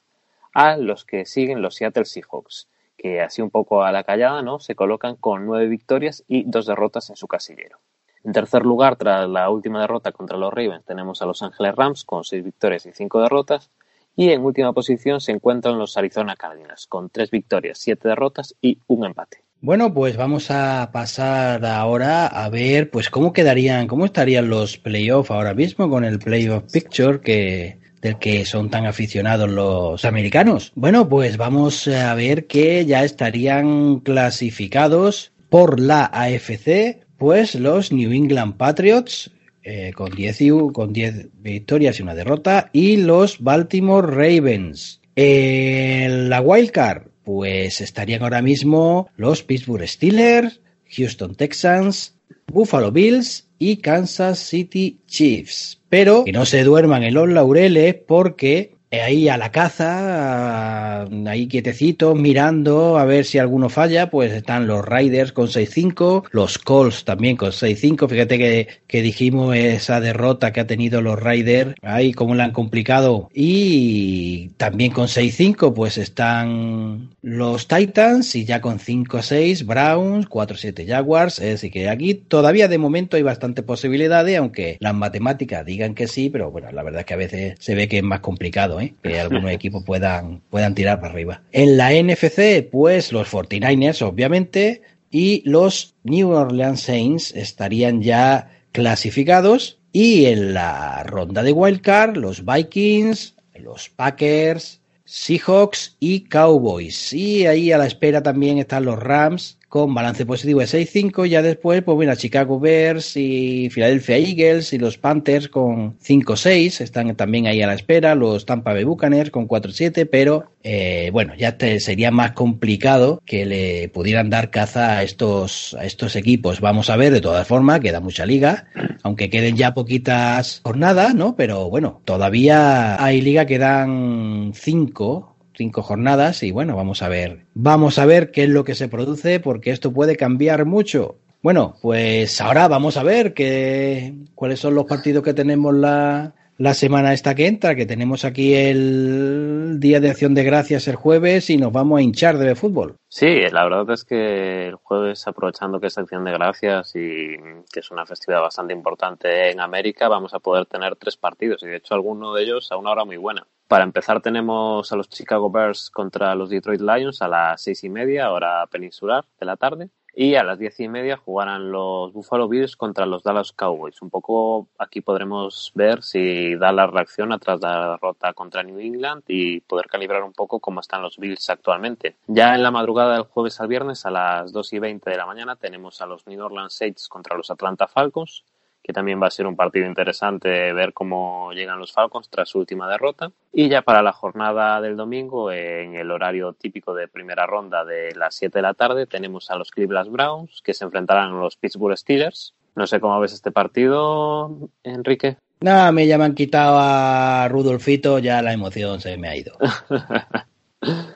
A los que siguen los Seattle Seahawks, que así un poco a la callada, ¿no? Se colocan con 9 victorias y dos derrotas en su casillero. En tercer lugar, tras la última derrota contra los Ravens, tenemos a Los Angeles Rams con 6 victorias y 5 derrotas. Y en última posición se encuentran los Arizona Cardinals, con 3 victorias, 7 derrotas y un empate. Bueno, pues vamos a pasar ahora a ver pues cómo quedarían, cómo estarían los playoffs ahora mismo con el playoff picture que del que son tan aficionados los americanos. Bueno, pues vamos a ver que ya estarían clasificados por la AFC, pues los New England Patriots eh, con 10 con 10 victorias y una derrota y los Baltimore Ravens. En la wildcard pues estarían ahora mismo los Pittsburgh Steelers, Houston Texans, Buffalo Bills y Kansas City Chiefs. Pero que no se duerman en los laureles porque eh, ahí a la caza, ahí quietecitos, mirando a ver si alguno falla, pues están los Riders con 6-5, los Colts también con 6-5, fíjate que, que, dijimos esa derrota que ha tenido los Riders, ahí cómo la han complicado, y también con 6-5 pues están los Titans y ya con 5-6 Browns, 4-7 Jaguars, decir que aquí todavía de momento hay bastante posibilidades, aunque las matemáticas digan que sí, pero bueno, la verdad es que a veces se ve que es más complicado, ¿eh? Que algunos equipos puedan, puedan tirar para arriba. En la NFC, pues los 49ers, obviamente, y los New Orleans Saints estarían ya clasificados. Y en la ronda de wildcard, los Vikings, los Packers, Seahawks y Cowboys. Y ahí a la espera también están los Rams con balance positivo de 6-5. Ya después, pues bueno, Chicago Bears y Philadelphia Eagles y los Panthers con 5-6 están también ahí a la espera. Los Tampa Bay Buccaneers con 4-7, pero eh, bueno, ya sería más complicado que le pudieran dar caza a estos, a estos equipos. Vamos a ver, de todas formas, queda mucha liga, aunque queden ya poquitas jornadas, ¿no? Pero bueno, todavía hay liga que dan 5 cinco jornadas y bueno, vamos a ver, vamos a ver qué es lo que se produce porque esto puede cambiar mucho. Bueno, pues ahora vamos a ver qué, cuáles son los partidos que tenemos la, la semana esta que entra, que tenemos aquí el Día de Acción de Gracias el jueves y nos vamos a hinchar de fútbol. Sí, la verdad es que el jueves, aprovechando que es Acción de Gracias y que es una festividad bastante importante en América, vamos a poder tener tres partidos y de hecho alguno de ellos a una hora muy buena. Para empezar tenemos a los Chicago Bears contra los Detroit Lions a las seis y media, hora peninsular de la tarde. Y a las diez y media jugarán los Buffalo Bills contra los Dallas Cowboys. Un poco aquí podremos ver si Dallas reacciona tras la derrota contra New England y poder calibrar un poco cómo están los Bills actualmente. Ya en la madrugada del jueves al viernes a las dos y veinte de la mañana tenemos a los New Orleans Saints contra los Atlanta Falcons que también va a ser un partido interesante ver cómo llegan los Falcons tras su última derrota. Y ya para la jornada del domingo, en el horario típico de primera ronda de las 7 de la tarde, tenemos a los Cleveland Browns, que se enfrentarán a los Pittsburgh Steelers. No sé cómo ves este partido, Enrique. Nada, me ya me han quitado a Rudolfito, ya la emoción se me ha ido.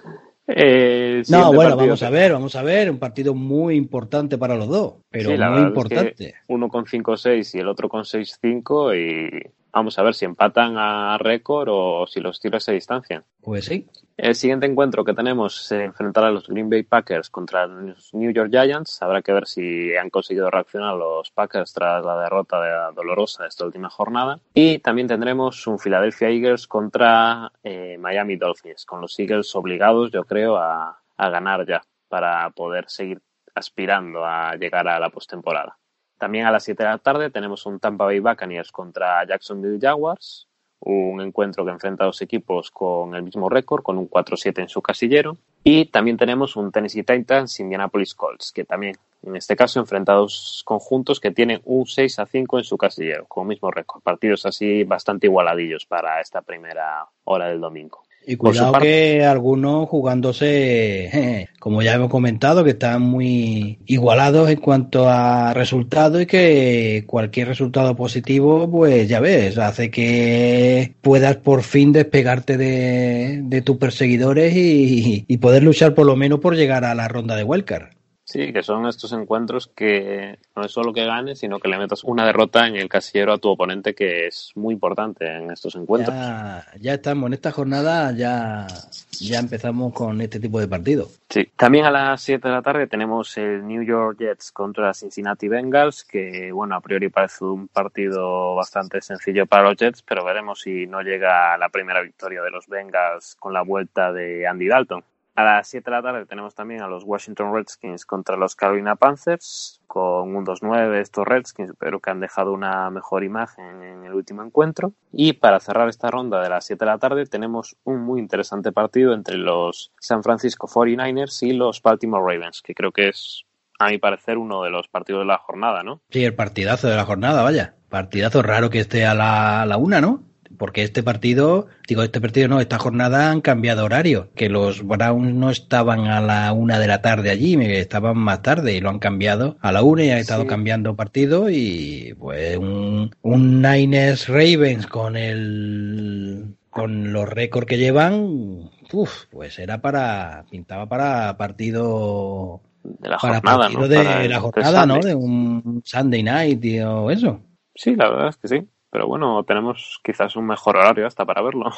Eh, no, bueno, vamos a ver, vamos a ver, un partido muy importante para los dos, pero muy importante. uno con 5-6 y el otro con 6-5 y Vamos a ver si empatan a récord o si los tiros se distancian. Pues sí. El siguiente encuentro que tenemos se enfrentará a los Green Bay Packers contra los New York Giants. Habrá que ver si han conseguido reaccionar los Packers tras la derrota dolorosa de esta última jornada. Y también tendremos un Philadelphia Eagles contra eh, Miami Dolphins, con los Eagles obligados, yo creo, a, a ganar ya para poder seguir aspirando a llegar a la postemporada. También a las 7 de la tarde tenemos un Tampa Bay Buccaneers contra Jacksonville Jaguars, un encuentro que enfrenta a dos equipos con el mismo récord, con un 4-7 en su casillero. Y también tenemos un Tennessee Titans Indianapolis Colts, que también, en este caso, enfrentados conjuntos que tienen un 6 a 5 en su casillero, con mismo récord. Partidos así bastante igualadillos para esta primera hora del domingo. Y cuidado que algunos jugándose, como ya hemos comentado, que están muy igualados en cuanto a resultados y que cualquier resultado positivo, pues ya ves, hace que puedas por fin despegarte de, tus perseguidores y, y, poder luchar por lo menos por llegar a la ronda de Wildcard. Sí, que son estos encuentros que no es solo que ganes, sino que le metas una derrota en el casillero a tu oponente, que es muy importante en estos encuentros. Ya, estamos en esta jornada, ya, ya empezamos con este tipo de partido. Sí, también a las 7 de la tarde tenemos el New York Jets contra Cincinnati Bengals, que bueno, a priori parece un partido bastante sencillo para los Jets, pero veremos si no llega la primera victoria de los Bengals con la vuelta de Andy Dalton. A las 7 de la tarde tenemos también a los Washington Redskins contra los Carolina Panthers, con un 2-9 estos Redskins, pero que han dejado una mejor imagen en el último encuentro. Y para cerrar esta ronda de las 7 de la tarde tenemos un muy interesante partido entre los San Francisco 49ers y los Baltimore Ravens, que creo que es, a mi parecer, uno de los partidos de la jornada, ¿no? Sí, el partidazo de la jornada, vaya. Partidazo raro que esté a la, a la una, ¿no? Porque este partido, digo, este partido no, esta jornada han cambiado horario, que los Browns no estaban a la una de la tarde allí, estaban más tarde y lo han cambiado a la una y ha estado cambiando partido y pues un, un Niners Ravens con el con los récords que llevan, uf, pues era para pintaba para partido de la jornada, ¿no? de la jornada, ¿no? De un Sunday night o eso. Sí, la verdad es que sí. Pero bueno, tenemos quizás un mejor horario hasta para verlo.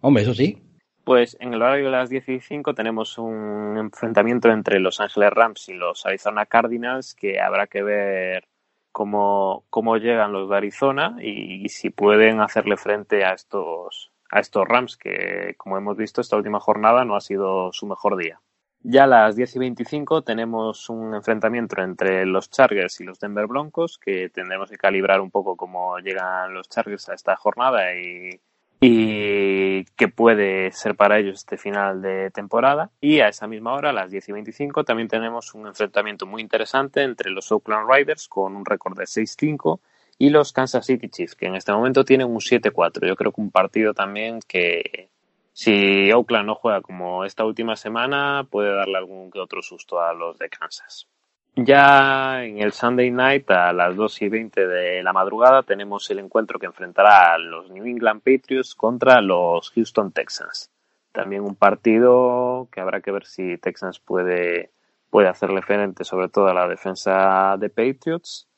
Hombre, eso sí. Pues en el horario de las 10 y 5 tenemos un enfrentamiento entre Los Ángeles Rams y los Arizona Cardinals que habrá que ver cómo, cómo llegan los de Arizona y, si pueden hacerle frente a estos, a estos Rams que, como hemos visto, esta última jornada no ha sido su mejor día. Ya a las 10 y 25 tenemos un enfrentamiento entre los Chargers y los Denver Broncos, que tendremos que calibrar un poco cómo llegan los Chargers a esta jornada y, y qué puede ser para ellos este final de temporada. Y a esa misma hora, a las 10 y 25, también tenemos un enfrentamiento muy interesante entre los Oakland Riders con un récord de 6-5 y los Kansas City Chiefs, que en este momento tienen un 7-4. Yo creo que un partido también que si Oakland no juega como esta última semana, puede darle algún que otro susto a los de Kansas. Ya en el Sunday night a las 2 y 20 de la madrugada tenemos el encuentro que enfrentará a los New England Patriots contra los Houston Texans. También un partido que habrá que ver si Texans puede, puede hacerle frente sobre todo a la defensa de Patriots,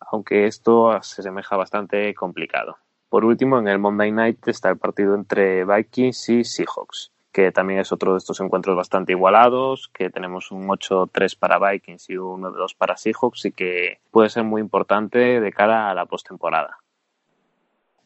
aunque esto se asemeja bastante complicado. Por último, en el Monday Night está el partido entre Vikings y Seahawks, que también es otro de estos encuentros bastante igualados, que tenemos un 8-3 para Vikings y un 1-2 para Seahawks y que puede ser muy importante de cara a la postemporada.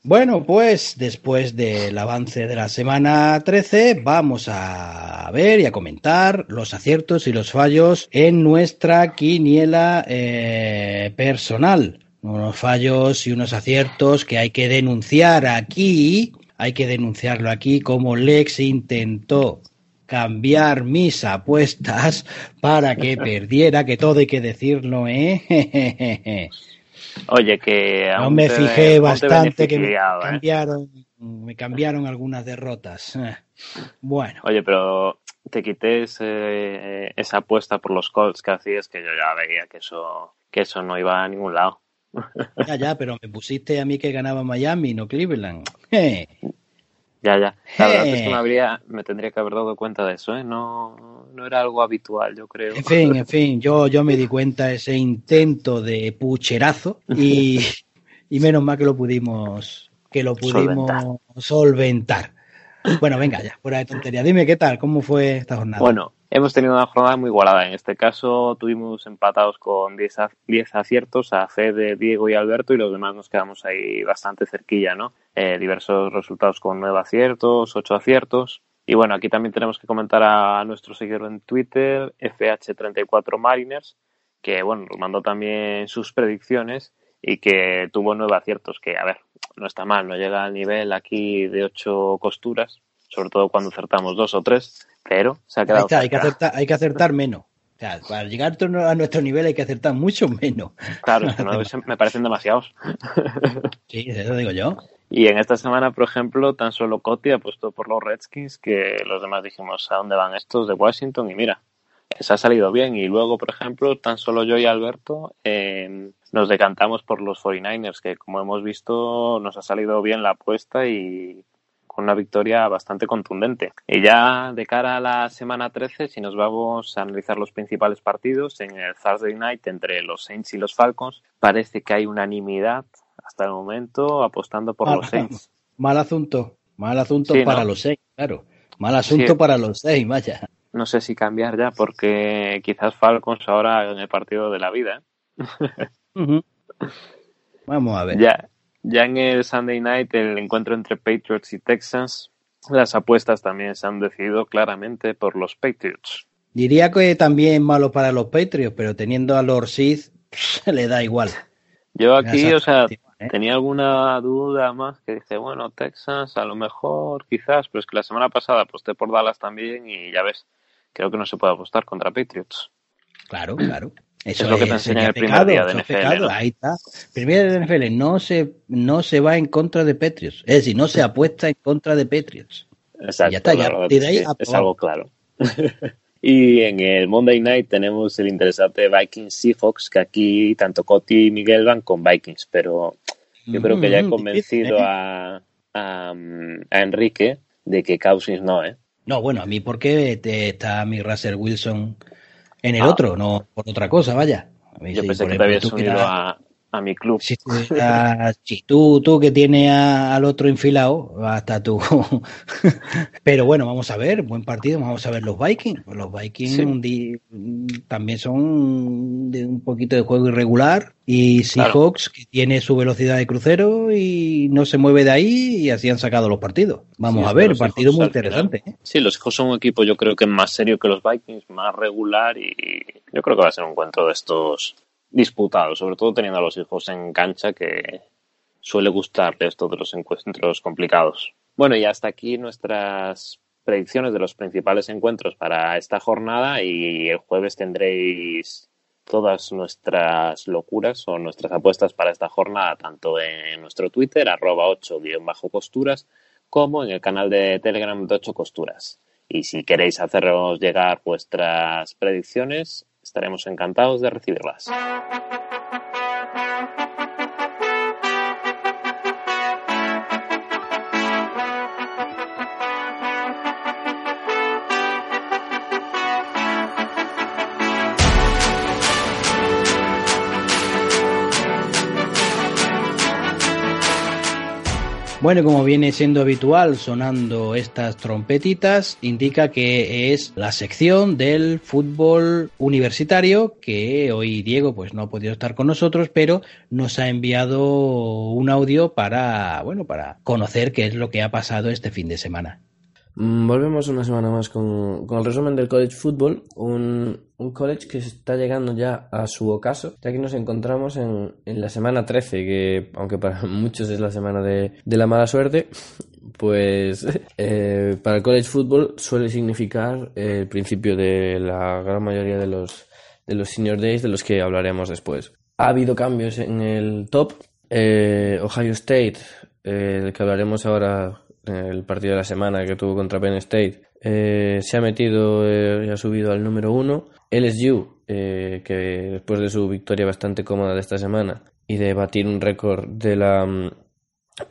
Bueno, pues después del avance de la semana 13 vamos a ver y a comentar los aciertos y los fallos en nuestra quiniela eh, personal unos fallos y unos aciertos que hay que denunciar aquí, hay que denunciarlo aquí como Lex intentó cambiar mis apuestas para que perdiera, que todo hay que decirlo, ¿eh? Oye, que no me fijé bastante que me ¿eh? cambiaron, me cambiaron algunas derrotas. Bueno. Oye, pero te quité esa apuesta por los Colts que hacías que yo ya veía que eso que eso no iba a ningún lado. Ya, ya, pero me pusiste a mí que ganaba Miami, no Cleveland. Ya, ya. La verdad es que me, habría, me tendría que haber dado cuenta de eso, ¿eh? No, no era algo habitual, yo creo. En fin, en fin, yo, yo me di cuenta de ese intento de pucherazo y, y menos mal que lo pudimos, que lo pudimos solventar. Bueno, venga ya, fuera de tontería. Dime qué tal, cómo fue esta jornada. Bueno, hemos tenido una jornada muy igualada. En este caso tuvimos empatados con 10 aciertos a Fede, Diego y Alberto y los demás nos quedamos ahí bastante cerquilla, ¿no? Eh, diversos resultados con 9 aciertos, 8 aciertos. Y bueno, aquí también tenemos que comentar a nuestro seguidor en Twitter, FH34Mariners, que bueno, nos mandó también sus predicciones y que tuvo nueve aciertos, que a ver, no está mal, no llega al nivel aquí de ocho costuras, sobre todo cuando acertamos dos o tres, pero se ha quedado. hay, que acertar, hay que acertar menos. O sea, para llegar a nuestro nivel hay que acertar mucho menos. Claro, me parecen demasiados. sí, eso digo yo. Y en esta semana, por ejemplo, tan solo Coti ha puesto por los Redskins que los demás dijimos, ¿a dónde van estos de Washington? Y mira, se ha salido bien. Y luego, por ejemplo, tan solo yo y Alberto eh, nos decantamos por los 49ers, que como hemos visto nos ha salido bien la apuesta y con una victoria bastante contundente. Y ya de cara a la semana 13, si nos vamos a analizar los principales partidos, en el Thursday Night entre los Saints y los Falcons, parece que hay unanimidad hasta el momento apostando por los Saints. Mal asunto, mal asunto para los Saints, claro. Mal asunto para los Saints, vaya. No sé si cambiar ya, porque quizás Falcons ahora en el partido de la vida. Vamos a ver. Ya, ya en el Sunday Night, el encuentro entre Patriots y Texans, las apuestas también se han decidido claramente por los Patriots. Diría que también malo para los Patriots, pero teniendo a Lord Sith, se le da igual. Yo aquí, o sea, ¿eh? tenía alguna duda más que dice, bueno, Texans a lo mejor, quizás, pero es que la semana pasada aposté por Dallas también y ya ves, creo que no se puede apostar contra Patriots. Claro, claro. Eso es lo que te enseña el primer día de NFL. Ahí está. Primer día de NFL no se, no se va en contra de Patriots. Es decir, no se apuesta en contra de Patriots. Exacto. Ya está, ya, es, algo claro. y en el Monday Night tenemos el interesante Vikings Seahawks, que aquí tanto Coti y Miguel van con Vikings, pero yo creo que ya he mm, convencido ¿eh? a, a, a Enrique de que Cousins no, ¿eh? No, bueno, a mí porque está mi Russell Wilson en el ah. otro, no por otra cosa, vaya. Yo pensé que te habías subido a, a mi club. Si, tú, tú que tienes al otro infilado, hasta tú. Pero bueno, vamos a ver, buen partido, vamos a ver los Vikings. Los Vikings también son de un poquito de juego irregular. Y Seahawks, que tiene su velocidad de crucero y no se mueve de ahí, y así han sacado los partidos. Vamos a ver, partido muy interesante. ¿eh? Sí, los Seahawks son un equipo, yo creo que más serio que los Vikings, más regular, y yo creo que va a ser un encuentro de estos disputado, sobre todo teniendo a los hijos en cancha que suele gustarle esto de los encuentros complicados. Bueno, y hasta aquí nuestras predicciones de los principales encuentros para esta jornada y el jueves tendréis todas nuestras locuras o nuestras apuestas para esta jornada tanto en nuestro Twitter arroba 8 bajo costuras como en el canal de Telegram de 8 costuras. Y si queréis hacernos llegar vuestras predicciones, Estaremos encantados de recibirlas. Bueno, como viene siendo habitual sonando estas trompetitas, indica que es la sección del fútbol universitario que hoy Diego pues no ha podido estar con nosotros, pero nos ha enviado un audio para, bueno, para conocer qué es lo que ha pasado este fin de semana. Mm, volvemos una semana más con, el resumen del college football, un, college que está llegando ya a su ocaso, ya que nos encontramos en, la semana 13, que aunque para muchos es la semana de, la mala suerte, pues eh, para el college football suele significar el principio de la gran mayoría de los, de los senior days de los que hablaremos después. Ha habido cambios en el top. Eh, Ohio State, eh, del que hablaremos ahora el partido de la semana que tuvo contra Penn State, eh, se ha metido eh, y ha subido al número uno. LSU, eh, que después de su victoria bastante cómoda de esta semana y de batir un récord de la mm,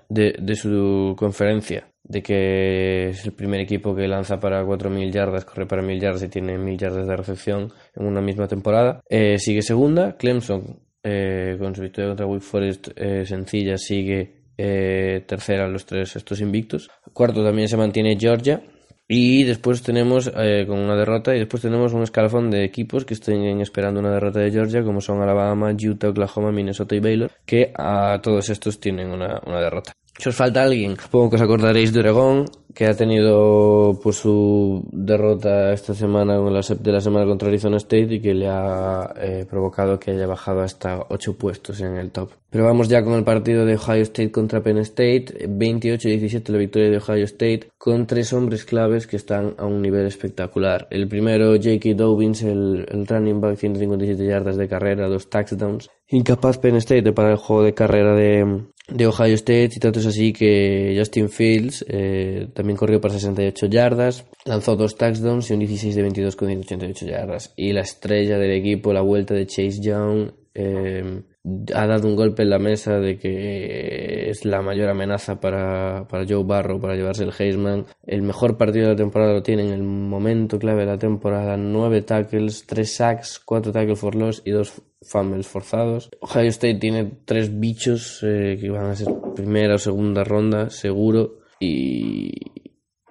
de, su conferencia, de que es el primer equipo que lanza para 4.000 yardas, corre para 1.000 yardas y tiene 1.000 yardas de recepción en una misma temporada. sigue segunda, Clemson con su victoria contra Wake Forest sencilla sigue eh, tercera los tres estos invictos. Cuarto también se mantiene Georgia. Y después tenemos eh, con una derrota y después tenemos un escalafón de equipos que estén esperando una derrota de Georgia como son Alabama, Utah, Oklahoma, Minnesota y Baylor que a todos estos tienen una, derrota. Si os falta alguien, supongo que os acordaréis de Oregón, que ha tenido pues su derrota esta semana de la semana contra Arizona State y que le ha eh, provocado que haya bajado hasta 8 puestos en el top. Pero vamos ya con el partido de Ohio State contra Penn State, 28-17 la victoria de Ohio State con tres hombres claves que están a un nivel espectacular. El primero, J.K. Dobbins, el, running back, 157 yardas de carrera, dos touchdowns. Incapaz Penn State para el juego de carrera de, de Ohio State y tanto es así que Justin Fields eh, también corrió para 68 yardas, lanzó dos touchdowns y un 16 de 22 con 188 yardas. Y la estrella del equipo, la vuelta de Chase Young, eh, ha dado un golpe en la mesa de que es la mayor amenaza para, para Joe Barrow para llevarse el Heisman. El mejor partido de la temporada lo tiene en el momento clave de la temporada. Nueve tackles, tres sacks, cuatro tackles for loss y dos fumbles forzados. Ohio State tiene tres bichos eh, que van a ser primera o segunda ronda, seguro. Y,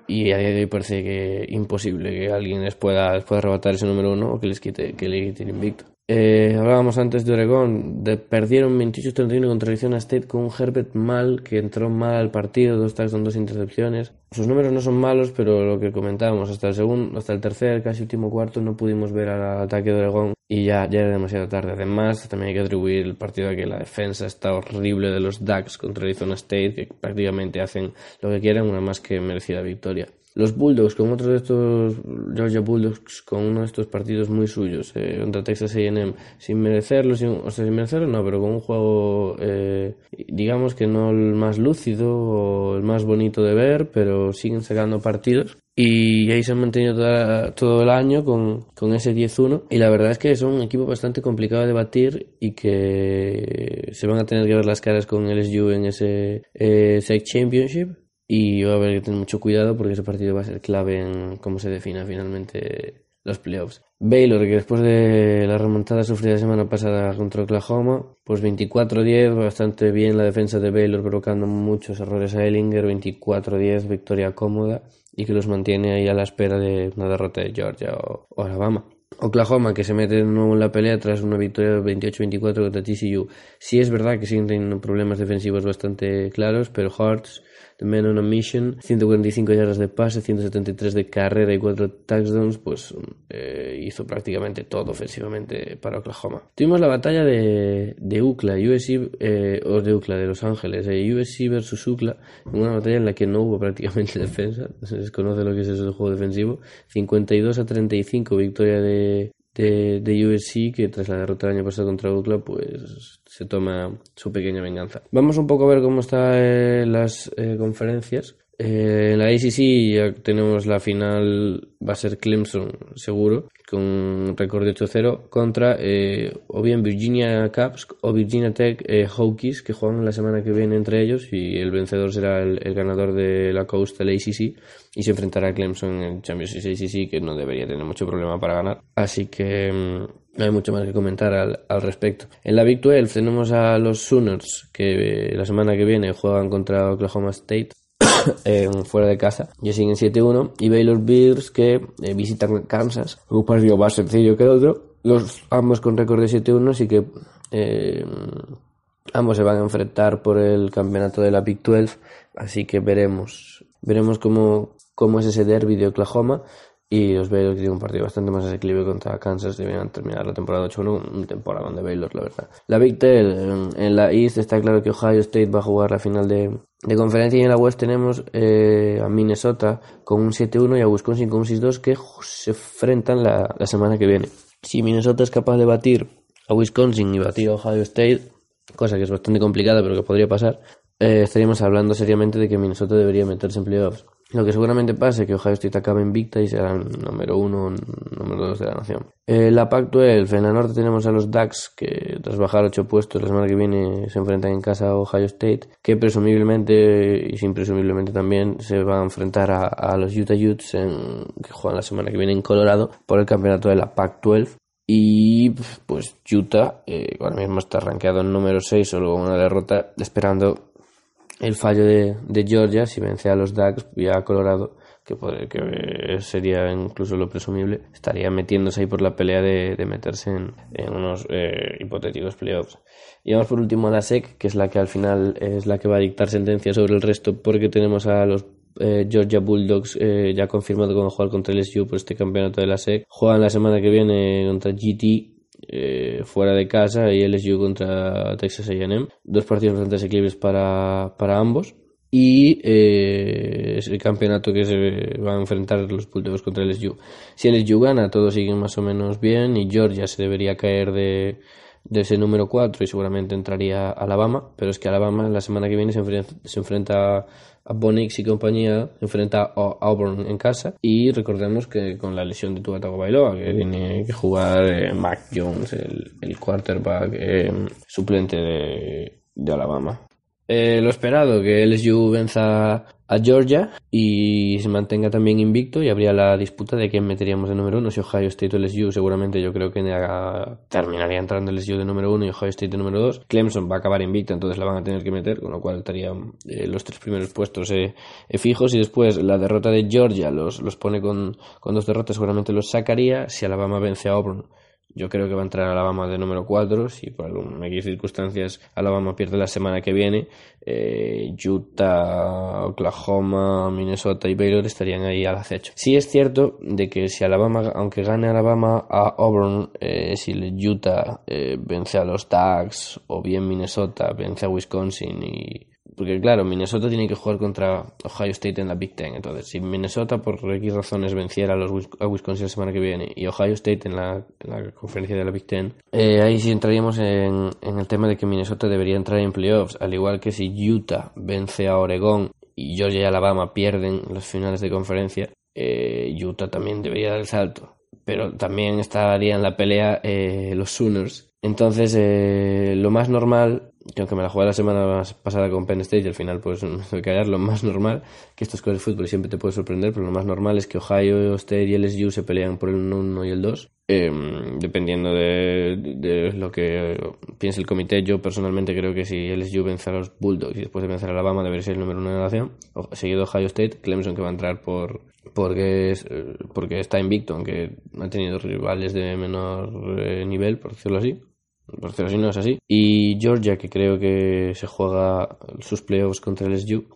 y a día de hoy parece que imposible que alguien les pueda, pueda arrebatar ese número uno o que les quite, que le quite el invicto. Eh, hablábamos antes de Oregón, perdieron 28-31 contra Arizona State con un Herbert mal que entró mal al partido, dos touchdowns, dos intercepciones. Sus números no son malos, pero lo que comentábamos, hasta el segundo, hasta el tercer, casi último cuarto, no pudimos ver al ataque de Oregón y ya, ya era demasiado tarde. Además, también hay que atribuir el partido a que la defensa está horrible de los Ducks contra Arizona State, que prácticamente hacen lo que quieren, una más que merecida victoria. Los Bulldogs, con otro de estos, Georgia Bulldogs, con uno de estos partidos muy suyos, eh, contra Texas AM, sin merecerlo, sin, o sea, sin merecerlo no, pero con un juego, eh, digamos que no el más lúcido o el más bonito de ver, pero siguen sacando partidos. Y ahí se han mantenido todo el año con, con ese 10-1. Y la verdad es que son un equipo bastante complicado de batir y que se van a tener que ver las caras con LSU en ese eh, Championship y va a haber que tener mucho cuidado porque ese partido va a ser clave en cómo se defina finalmente los playoffs. Baylor, que después de la remontada sufrida la semana pasada contra Oklahoma, pues 24-10, bastante bien la defensa de Baylor, provocando muchos errores a Ellinger, 24-10, victoria cómoda y que los mantiene ahí a la espera de una derrota de Georgia o, o Alabama. Oklahoma, que se mete de nuevo en la pelea tras una victoria 28-24 contra TCU. Sí es verdad que siguen teniendo problemas defensivos bastante claros, pero Hearts The Man on a Mission, 145 yardas de pase, 173 de carrera y 4 touchdowns, pues eh, hizo prácticamente todo ofensivamente para Oklahoma. Tuvimos la batalla de, de UCLA, USC, eh, o de UCLA, de Los Ángeles, eh, USC versus UCLA, una batalla en la que no hubo prácticamente defensa, se desconoce lo que es eso juego defensivo, 52 a 35 victoria de, de, de USC que tras la derrota del año pasado contra UCLA pues se toma su pequeña venganza. Vamos un poco a ver cómo están eh, las eh, conferencias. Eh, en la ACC ya tenemos la final, va a ser Clemson seguro, con récord de 8-0 contra o bien Virginia Caps o Virginia Tech Hokies que juegan la semana que viene entre ellos y el vencedor será el, ganador de la Coastal ACC y se enfrentará a Clemson en el Championship ACC que no debería tener mucho problema para ganar. Así que mm, no hay mucho más que comentar al, al, respecto. En la Big 12 tenemos a los Sooners que la semana que viene juegan contra Oklahoma State fuera de casa. Ya siguen 7-1. Y Baylor Bears que eh, visitan Kansas. Un partido más sencillo que el otro. Los ambos con récord de 7-1, así que eh, ambos se van a enfrentar por el campeonato de la Big 12. Así que veremos. Veremos cómo, cómo es ese derby de Oklahoma y los Baylor tienen un partido bastante más asequible contra Kansas. Debían terminar la temporada 8-1, un temporada de Baylor, la verdad. La Big Ten, en, la East está claro que Ohio State va a jugar la final de, de conferencia y en la West tenemos eh, a Minnesota con un 7-1 y a Wisconsin con un 6-2 que se enfrentan la, la semana que viene. Si Minnesota es capaz de batir a Wisconsin y batir a Ohio State, cosa que es bastante complicada pero que podría pasar, eh, estaríamos hablando seriamente de que Minnesota debería meterse en playoffs. Lo que seguramente pase es que Ohio State acabe invicta y será el número uno, número dos de la nación. Eh, la Pac-12, en la norte tenemos a los Ducks que tras bajar ocho puestos la semana que viene se enfrentan en casa a Ohio State, que presumiblemente y sin presumiblemente también se van a enfrentar a, los Utah Utes en, que juegan la semana que viene en Colorado por el campeonato de la Pac-12. Y pues Utah eh, ahora mismo está rankeado en número 6 solo con una derrota, esperando el fallo de, de, Georgia, si vence a los Ducks y a Colorado, que, que sería incluso lo presumible, estaría metiéndose ahí por la pelea de, de meterse en, en unos eh, hipotéticos playoffs. Y vamos por último a la SEC, que es la que al final es la que va a dictar sentencia sobre el resto, porque tenemos a los eh, Georgia Bulldogs eh, ya confirmado que van a jugar contra el SU por este campeonato de la SEC. Juegan la semana que viene contra GT fuera de casa y LSU contra Texas A&M. Dos partidos bastante asequibles para, para ambos. Y es el campeonato que se van a enfrentar los Bulldogs contra LSU. Si LSU gana, todo sigue más o menos bien y Georgia se debería caer de, de ese número 4 y seguramente entraría Alabama, pero es que Alabama la semana que viene se enfrenta, se enfrenta Bonix y compañía, enfrenta a Auburn en casa y recordemos que con la lesión de Tua Tagovailoa que tiene que jugar eh, Mac Jones, el, quarterback eh, suplente de Alabama. Eh, lo esperado, que LSU venza a Georgia y se mantenga también invicto y habría la disputa de quién meteríamos de número uno, si Ohio State o LSU, seguramente yo creo que terminaría entrando LSU de número uno y Ohio State de número dos. Clemson va a acabar invicto, entonces la van a tener que meter, con lo cual estarían eh, los tres primeros puestos eh, fijos. Y después la derrota de Georgia los, los pone con, con dos derrotas, seguramente los sacaría, si Alabama vence a Auburn yo creo que va a entrar Alabama de número 4. Si por alguna circunstancias Alabama pierde la semana que viene, eh, Utah, Oklahoma, Minnesota y Baylor estarían ahí al acecho. Sí es cierto de que si Alabama, aunque gane Alabama a Auburn, eh, si Utah eh, vence a los Ducks o bien Minnesota vence a Wisconsin y porque claro, Minnesota tiene que jugar contra Ohio State en la Big Ten. Entonces, si Minnesota por X razones venciera a, los, a Wisconsin la semana que viene y Ohio State en la, conferencia de la Big Ten, eh, ahí sí entraríamos en, el tema de que Minnesota debería entrar en playoffs, al igual que si Utah vence a Oregón y Georgia y Alabama pierden los finales de conferencia, eh, Utah también debería dar el salto. Pero también estaría en la pelea eh, los Sooners. Entonces, lo más normal que aunque me la jugué la semana pasada con Penn State y al final pues me tuve que lo más normal, que estas cosas de fútbol siempre te puede sorprender, pero lo más normal es que Ohio State y LSU se pelean por el 1 y el 2, em, dependiendo de, lo que piense el comité. Yo personalmente creo que si LSU vence a los Bulldogs y después de vencer a Alabama debería ser el número uno de la nación, seguido Ohio State, Clemson que va a entrar por porque es, porque está invicto, aunque ha tenido rivales de menor eh, nivel, por decirlo así así, no es así. Y Georgia, que creo que se juega sus playoffs contra el SU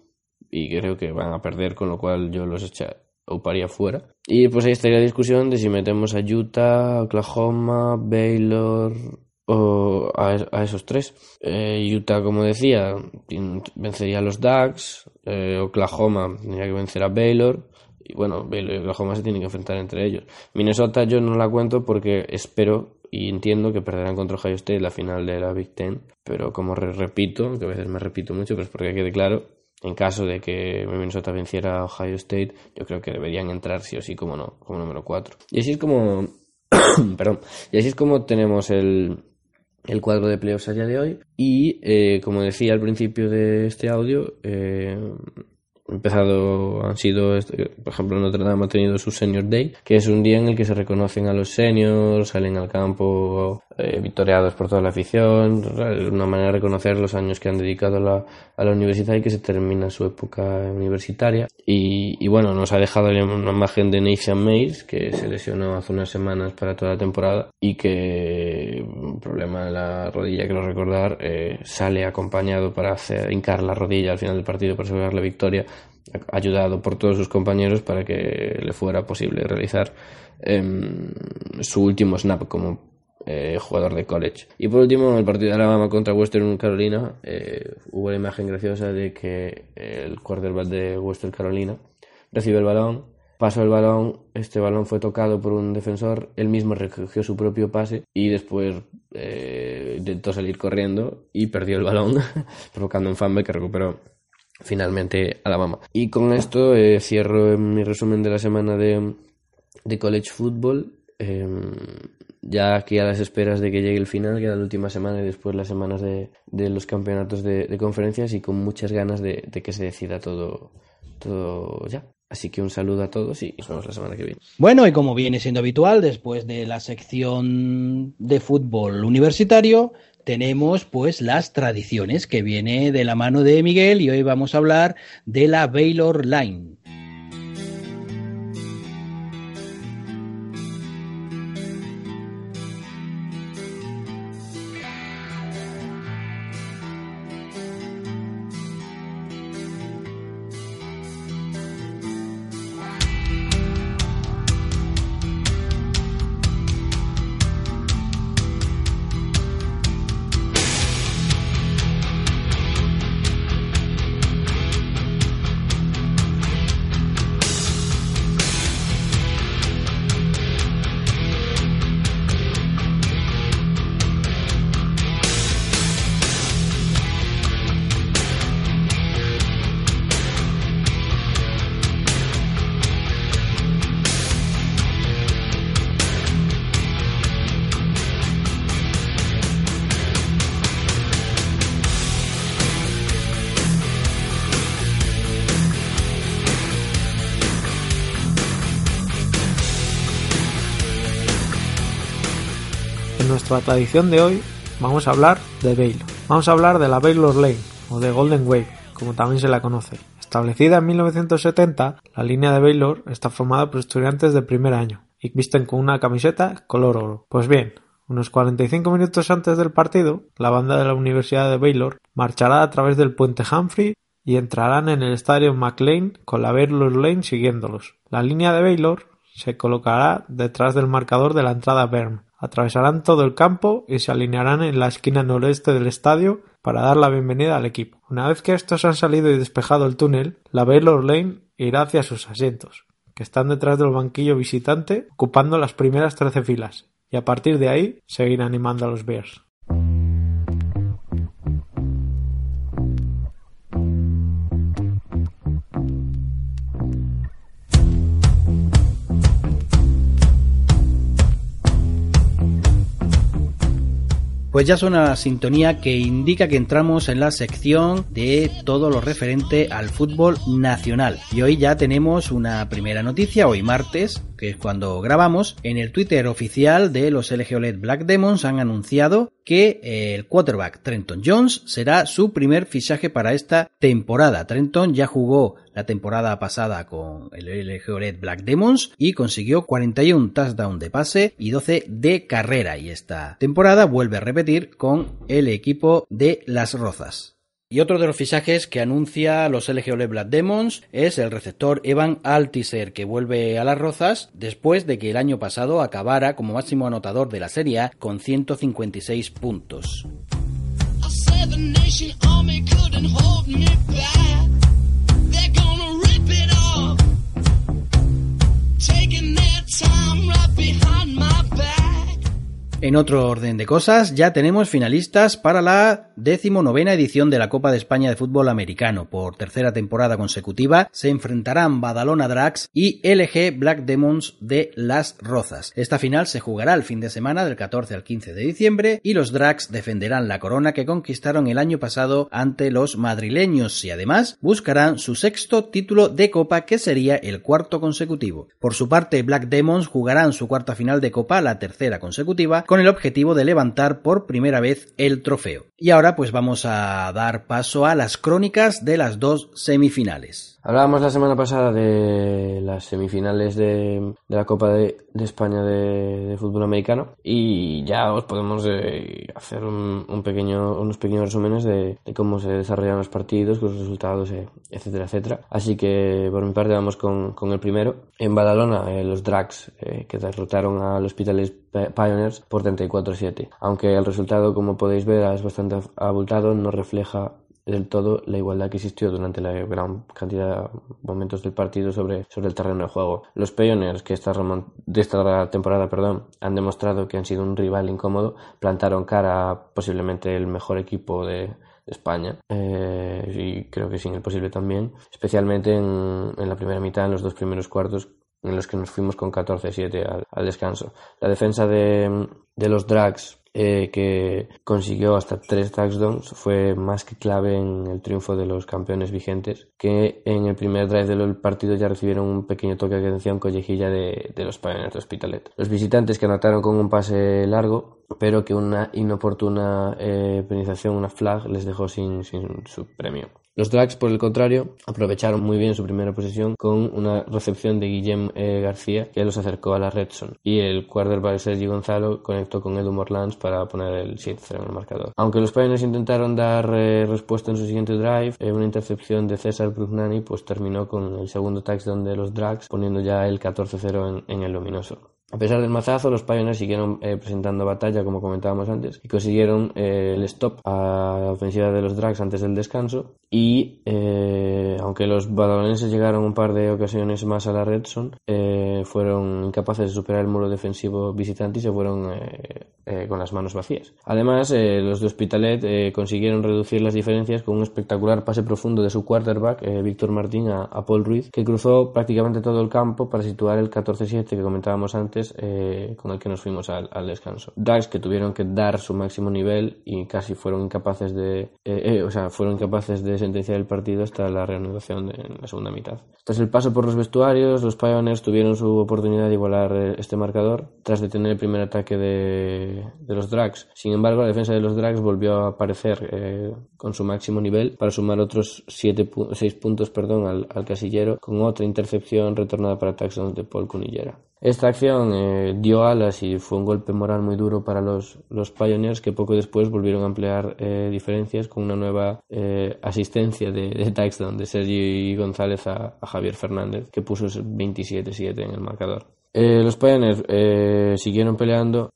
y creo que van a perder, con lo cual yo los echa, paría fuera. Y pues ahí estaría la discusión de si metemos a Utah, Oklahoma, Baylor o a, esos tres. Eh, Utah, como decía, vencería a los Ducks, eh, Oklahoma tendría que vencer a Baylor. Y bueno, Baylor y Oklahoma se tienen que enfrentar entre ellos. Minnesota yo no la cuento porque espero y entiendo que perderán contra Ohio State la final de la Big Ten, pero como repito, que a veces me repito mucho, pero es porque quede claro, en caso de que Minnesota venciera a Ohio State, yo creo que deberían entrar sí o sí como no, como número 4. Y así es como, perdón, y así es como tenemos el, el cuadro de playoffs a día de hoy. Y eh, como decía al principio de este audio, eh, empezado, han sido, este, por ejemplo, Notre Dame ha tenido su Senior Day, que es un día en el que se reconocen a los seniors, salen al campo eh, por toda la afición, una manera de reconocer los años que han dedicado a la, a la universidad y que se termina su época universitaria. Y, bueno, nos ha dejado una imagen de Nathan Mays, que se lesionó hace unas semanas para toda la temporada y que, un problema en la rodilla, que lo recordar, eh, sale acompañado para hacer, hincar la rodilla al final del partido para asegurar la victoria ayudado por todos sus compañeros para que le fuera posible realizar em, su último snap como eh, jugador de college. Y por último, en el partido de Alabama contra Western Carolina, eh, hubo la imagen graciosa de que el quarterback de Western Carolina recibe el balón, pasó el balón, este balón fue tocado por un defensor, él mismo recogió su propio pase y después eh, intentó salir corriendo y perdió el balón, provocando un fumble que recuperó finalmente Alabama. Y con esto cierro mi resumen de la semana de, de college football. Em, ya aquí a las esperas de que llegue el final, queda la última semana y después las semanas de, los campeonatos de, conferencias y con muchas ganas de, que se decida todo, todo ya. Así que un saludo a todos y nos vemos la semana que viene. Bueno, y como viene siendo habitual, después de la sección de fútbol universitario, tenemos pues las tradiciones que viene de la mano de Miguel y hoy vamos a hablar de la Baylor Line. Nuestra tradición de hoy vamos a hablar de Baylor. Vamos a hablar de la Baylor Lane o de Golden Wave, como también se la conoce. Establecida en 1970, la línea de Baylor está formada por estudiantes de primer año y visten con una camiseta color oro. Pues bien, unos 45 minutos antes del partido, la banda de la Universidad de Baylor marchará a través del puente Humphrey y entrarán en el estadio McLean con la Baylor Lane siguiéndolos. La línea de Baylor se colocará detrás del marcador de la entrada Berm. Atravesarán todo el campo y se alinearán en la esquina noreste del estadio para dar la bienvenida al equipo. Una vez que estos han salido y despejado el túnel, la Baylor Lane irá hacia sus asientos, que están detrás del banquillo visitante, ocupando las primeras trece filas, y a partir de ahí seguir animando a los Bears. Pues ya suena la sintonía que indica que entramos en la sección de todo lo referente al fútbol nacional. Y hoy ya tenemos una primera noticia, hoy martes, que es cuando grabamos. En el Twitter oficial de los LG OLED Black Demons han anunciado que el quarterback Trenton Jones será su primer fichaje para esta temporada. Trenton ya jugó la temporada pasada con el LG OLED Black Demons y consiguió 41 touchdowns de pase y 12 de carrera y esta temporada vuelve a repetir con el equipo de Las Rozas. Y otro de los fichajes que anuncia los LG OLED Black Demons es el receptor Evan Altiser, que vuelve a las rozas después de que el año pasado acabara como máximo anotador de la serie con 156 puntos. En otro orden de cosas, ya tenemos finalistas para la decimonovena edición de la Copa de España de Fútbol Americano. Por tercera temporada consecutiva se enfrentarán Badalona Drax y LG Black Demons de Las Rozas. Esta final se jugará el fin de semana del 14 al 15 de diciembre y los Drax defenderán la corona que conquistaron el año pasado ante los madrileños y además buscarán su sexto título de Copa que sería el cuarto consecutivo. Por su parte, Black Demons jugarán su cuarta final de Copa, la tercera consecutiva, con el objetivo de levantar por primera vez el trofeo. Y ahora pues vamos a dar paso a las crónicas de las dos semifinales. Hablábamos la semana pasada de las semifinales de, la Copa de, España de, fútbol americano y ya os podemos eh, hacer un, pequeño, unos pequeños resúmenes de, cómo se desarrollaron los partidos, con los resultados, eh, etcétera, etcétera. Así que por mi parte vamos con, el primero. En Badalona, eh, los Drags que derrotaron al Hospitales Pioneers por 34-7. Aunque el resultado, como podéis ver, es bastante abultado, no refleja del todo la igualdad que existió durante la gran cantidad de momentos del partido sobre, sobre el terreno de juego. Los Pioneers, que esta de esta temporada perdón, han demostrado que han sido un rival incómodo, plantaron cara a posiblemente el mejor equipo de, España eh, y creo que sin el posible también, especialmente en, en la primera mitad, en los dos primeros cuartos en los que nos fuimos con 14-7 al, al, descanso. La defensa de, de los Drags eh, que consiguió hasta tres touchdowns fue más que clave en el triunfo de los campeones vigentes que en el primer drive del partido ya recibieron un pequeño toque de atención collejilla de, de los Pioneers de Hospitalet. Los visitantes que anotaron con un pase largo pero que una inoportuna eh, penalización, una flag, les dejó sin, sin su premio. Los Drags, por el contrario, aprovecharon muy bien su primera posición con una recepción de Guillem eh, García que los acercó a la red zone. Y el quarterback Sergi Gonzalo conectó con Edu Morlands para poner el 7-0 en el marcador. Aunque los Pioneers intentaron dar eh, respuesta en su siguiente drive, eh, una intercepción de César Brugnani pues terminó con el segundo touchdown de los Drags, poniendo ya el 14-0 en, el luminoso. A pesar del mazazo, los Pioneers siguieron eh, presentando batalla, como comentábamos antes, y consiguieron el stop a la ofensiva de los Drags antes del descanso. Y eh, aunque los badalonenses llegaron un par de ocasiones más a la Redson, fueron incapaces de superar el muro defensivo visitante y se fueron con las manos vacías. Además, los de Hospitalet consiguieron reducir las diferencias con un espectacular pase profundo de su quarterback, Víctor Martín, a, a Paul Ruiz, que cruzó prácticamente todo el campo para situar el 14-7 que comentábamos antes eh, con el que nos fuimos al, descanso. Drags que tuvieron que dar su máximo nivel y casi fueron incapaces de, eh, eh, o sea, fueron incapaces de sentenciar el partido hasta la reanudación en la segunda mitad. Tras el paso por los vestuarios, los Pioneers tuvieron su oportunidad de igualar eh, este marcador tras detener el primer ataque de, los Drags. Sin embargo, la defensa de los Drags volvió a aparecer eh, con su máximo nivel para sumar otros 6 puntos perdón, al, casillero con otra intercepción retornada para touchdown de Paul Cunillera. Esta acción eh, dio alas y fue un golpe moral muy duro para los, los Pioneers que poco después volvieron a ampliar eh, diferencias con una nueva eh, asistencia de, de, touchdown de Sergio González a, Javier Fernández que puso 27-7 en el marcador. los Pioneers siguieron peleando,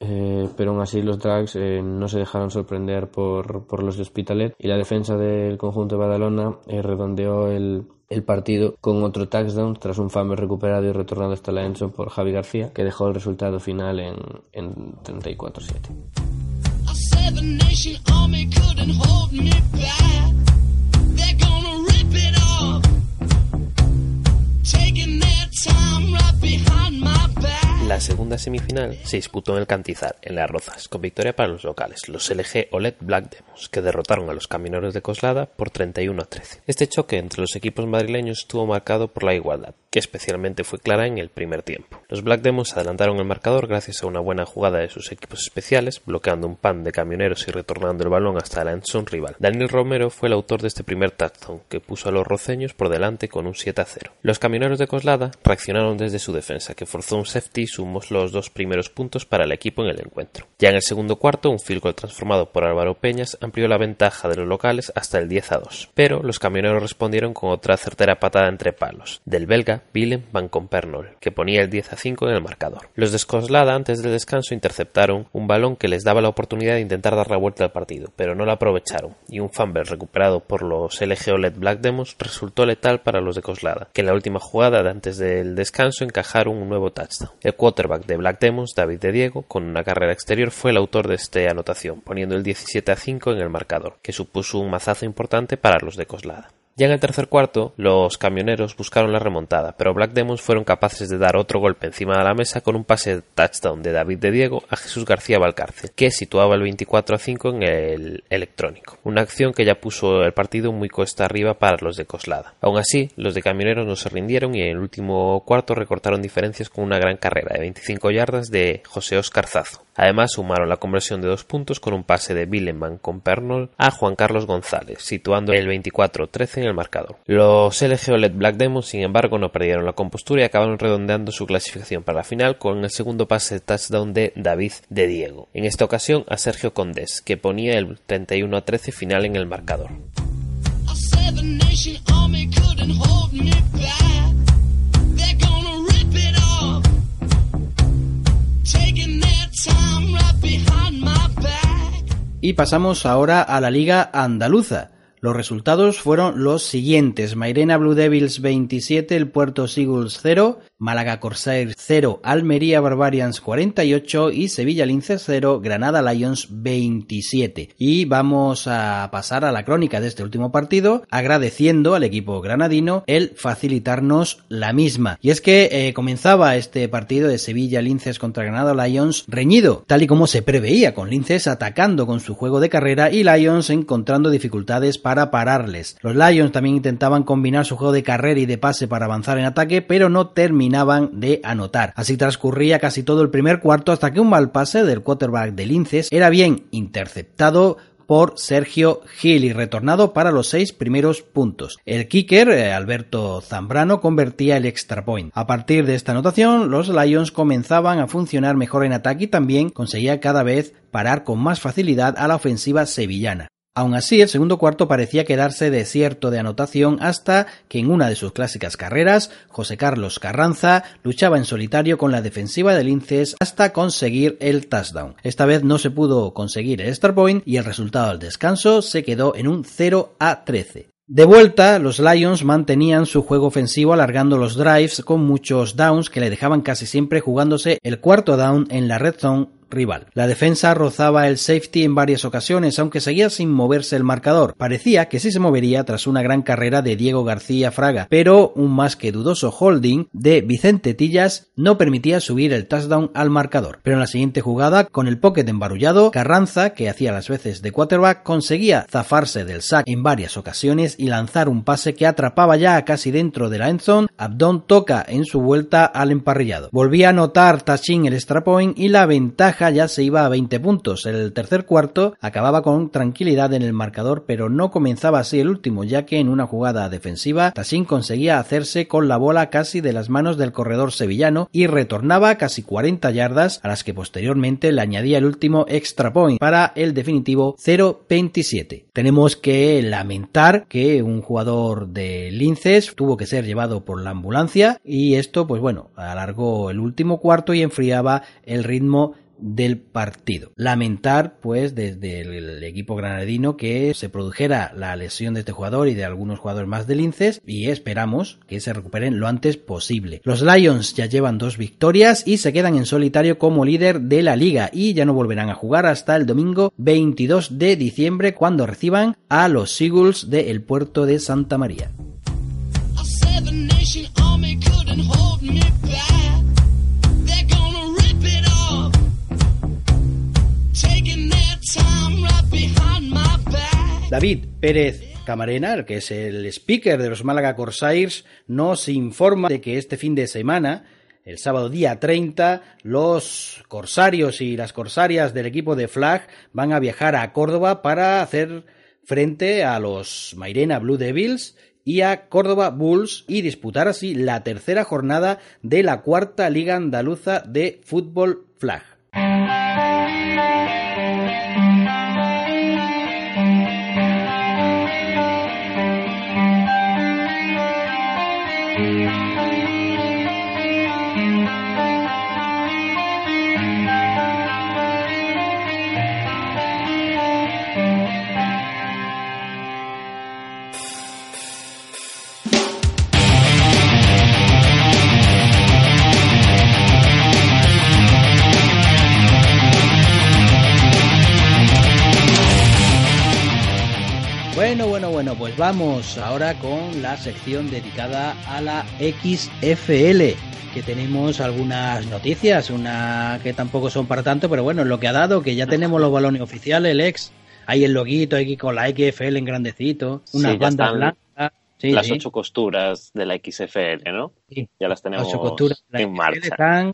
pero aún así los Drags no se dejaron sorprender por, por los de Hospitalet y la defensa del conjunto de Badalona redondeó el, el partido con otro touchdown tras un fumble recuperado y retornado hasta la endzone por Javi García, que dejó el resultado final en, en 34-7. La segunda semifinal se disputó en el Cantizar, en Las Rozas, con victoria para los locales, los LG OLED Black Demos, que derrotaron a los camineros de Coslada por 31 a 13. Este choque entre los equipos madrileños estuvo marcado por la igualdad, que especialmente fue clara en el primer tiempo. Los Black Demos adelantaron el marcador gracias a una buena jugada de sus equipos especiales, bloqueando un pan de camioneros y retornando el balón hasta la endzone rival. Daniel Romero fue el autor de este primer touchdown, que puso a los roceños por delante con un 7 a 0. Los camioneros de Coslada reaccionaron desde su defensa, que forzó un safety sumos los dos primeros puntos para el equipo en el encuentro. Ya en el segundo cuarto, un field goal transformado por Álvaro Peñas amplió la ventaja de los locales hasta el 10 a 2, pero los camioneros respondieron con otra certera patada entre palos, del belga Willem van Compernol, que ponía el 10 a 5 en el marcador. Los de Scoslada antes del descanso interceptaron un balón que les daba la oportunidad de intentar dar la vuelta al partido, pero no la aprovecharon, y un fumble recuperado por los LG OLED Black Demos resultó letal para los de Coslada, que en la última jugada de antes del descanso encajaron un nuevo touchdown. Quarterback de Black Demons, David de Diego, con una carrera exterior, fue el autor de esta anotación, poniendo el 17 a 5 en el marcador, que supuso un mazazo importante para los de Coslada. Ya en el tercer cuarto, los camioneros buscaron la remontada, pero Black Demons fueron capaces de dar otro golpe encima de la mesa con un pase de touchdown de David de Diego a Jesús García Valcárcel, que situaba el 24 a 5 en el electrónico. Una acción que ya puso el partido muy cuesta arriba para los de Coslada. Aún así, los de camioneros no se rindieron y en el último cuarto recortaron diferencias con una gran carrera de 25 yardas de José Oscar Zazo. Además, sumaron la conversión de dos puntos con un pase de Billeman con Pernol a Juan Carlos González, situando el 24-13 en el marcador. Los LG OLED Black Demons, sin embargo, no perdieron la compostura y acabaron redondeando su clasificación para la final con el segundo pase de touchdown de David de Diego. En esta ocasión a Sergio Condés, que ponía el 31-13 final en el marcador. Y pasamos ahora a la Liga Andaluza. Los resultados fueron los siguientes. Mairena Blue Devils 27, el Puerto Seagulls 0, Málaga Corsairs 0, Almería Barbarians 48 y Sevilla Linces 0, Granada Lions 27. Y vamos a pasar a la crónica de este último partido, agradeciendo al equipo granadino el facilitarnos la misma. Y es que eh, comenzaba este partido de Sevilla Linces contra Granada Lions reñido, tal y como se preveía, con Linces atacando con su juego de carrera y Lions encontrando dificultades para pararles. Los Lions también intentaban combinar su juego de carrera y de pase para avanzar en ataque, pero no de anotar. Así transcurría casi todo el primer cuarto hasta que un mal pase del quarterback de Linces era bien interceptado por Sergio Gil y retornado para los seis primeros puntos. El kicker, eh, Alberto Zambrano, convertía el extra point. A partir de esta anotación, los Lions comenzaban a funcionar mejor en ataque y también conseguía cada vez parar con más facilidad a la ofensiva sevillana. Aún así, el segundo cuarto parecía quedarse desierto de anotación hasta que en una de sus clásicas carreras, José Carlos Carranza luchaba en solitario con la defensiva del Linces hasta conseguir el touchdown. Esta vez no se pudo conseguir el start point y el resultado del descanso se quedó en un 0 a 13. De vuelta, los Lions mantenían su juego ofensivo alargando los drives con muchos downs que le dejaban casi siempre jugándose el cuarto down en la red zone rival. La defensa rozaba el safety en varias ocasiones, aunque seguía sin moverse el marcador. Parecía que sí se movería tras una gran carrera de Diego García Fraga, pero un más que dudoso holding de Vicente Tillas no permitía subir el touchdown al marcador. Pero en la siguiente jugada, con el pocket embarullado, Carranza, que hacía las veces de quarterback, conseguía zafarse del sack en varias ocasiones y lanzar un pase que atrapaba ya casi dentro de la endzone. Abdón toca en su vuelta al emparrillado. Volvía a anotar Tashin el extra point y la ventaja ya se iba a 20 puntos. El tercer cuarto acababa con tranquilidad en el marcador, pero no comenzaba así el último, ya que en una jugada defensiva Tashin conseguía hacerse con la bola casi de las manos del corredor sevillano y retornaba casi 40 yardas a las que posteriormente le añadía el último extra point para el definitivo 0-27. Tenemos que lamentar que un jugador de Linces tuvo que ser llevado por la ambulancia y esto pues bueno alargó el último cuarto y enfriaba el ritmo del partido. Lamentar, pues, desde el equipo granadino que se produjera la lesión de este jugador y de algunos jugadores más del Linces y esperamos que se recuperen lo antes posible. Los Lions ya llevan dos victorias y se quedan en solitario como líder de la liga y ya no volverán a jugar hasta el domingo 22 de diciembre cuando reciban a los Eagles del puerto de Santa María. David Pérez Camarena, que es el speaker de los Málaga Corsairs, nos informa de que este fin de semana, el sábado día 30, los corsarios y las corsarias del equipo de Flag van a viajar a Córdoba para hacer frente a los Mairena Blue Devils y a Córdoba Bulls y disputar así la tercera jornada de la cuarta Liga Andaluza de Fútbol Flag. Bueno, pues vamos ahora con la sección dedicada a la XFL, que tenemos algunas noticias, una que tampoco son para tanto, pero bueno, lo que ha dado, que ya tenemos los balones oficiales, el ex, hay el loguito aquí con la XFL en grandecito, unas bandas blancas. las ocho costuras de la XFL, ¿no? Sí, ya las tenemos ocho costuras en marcha. Están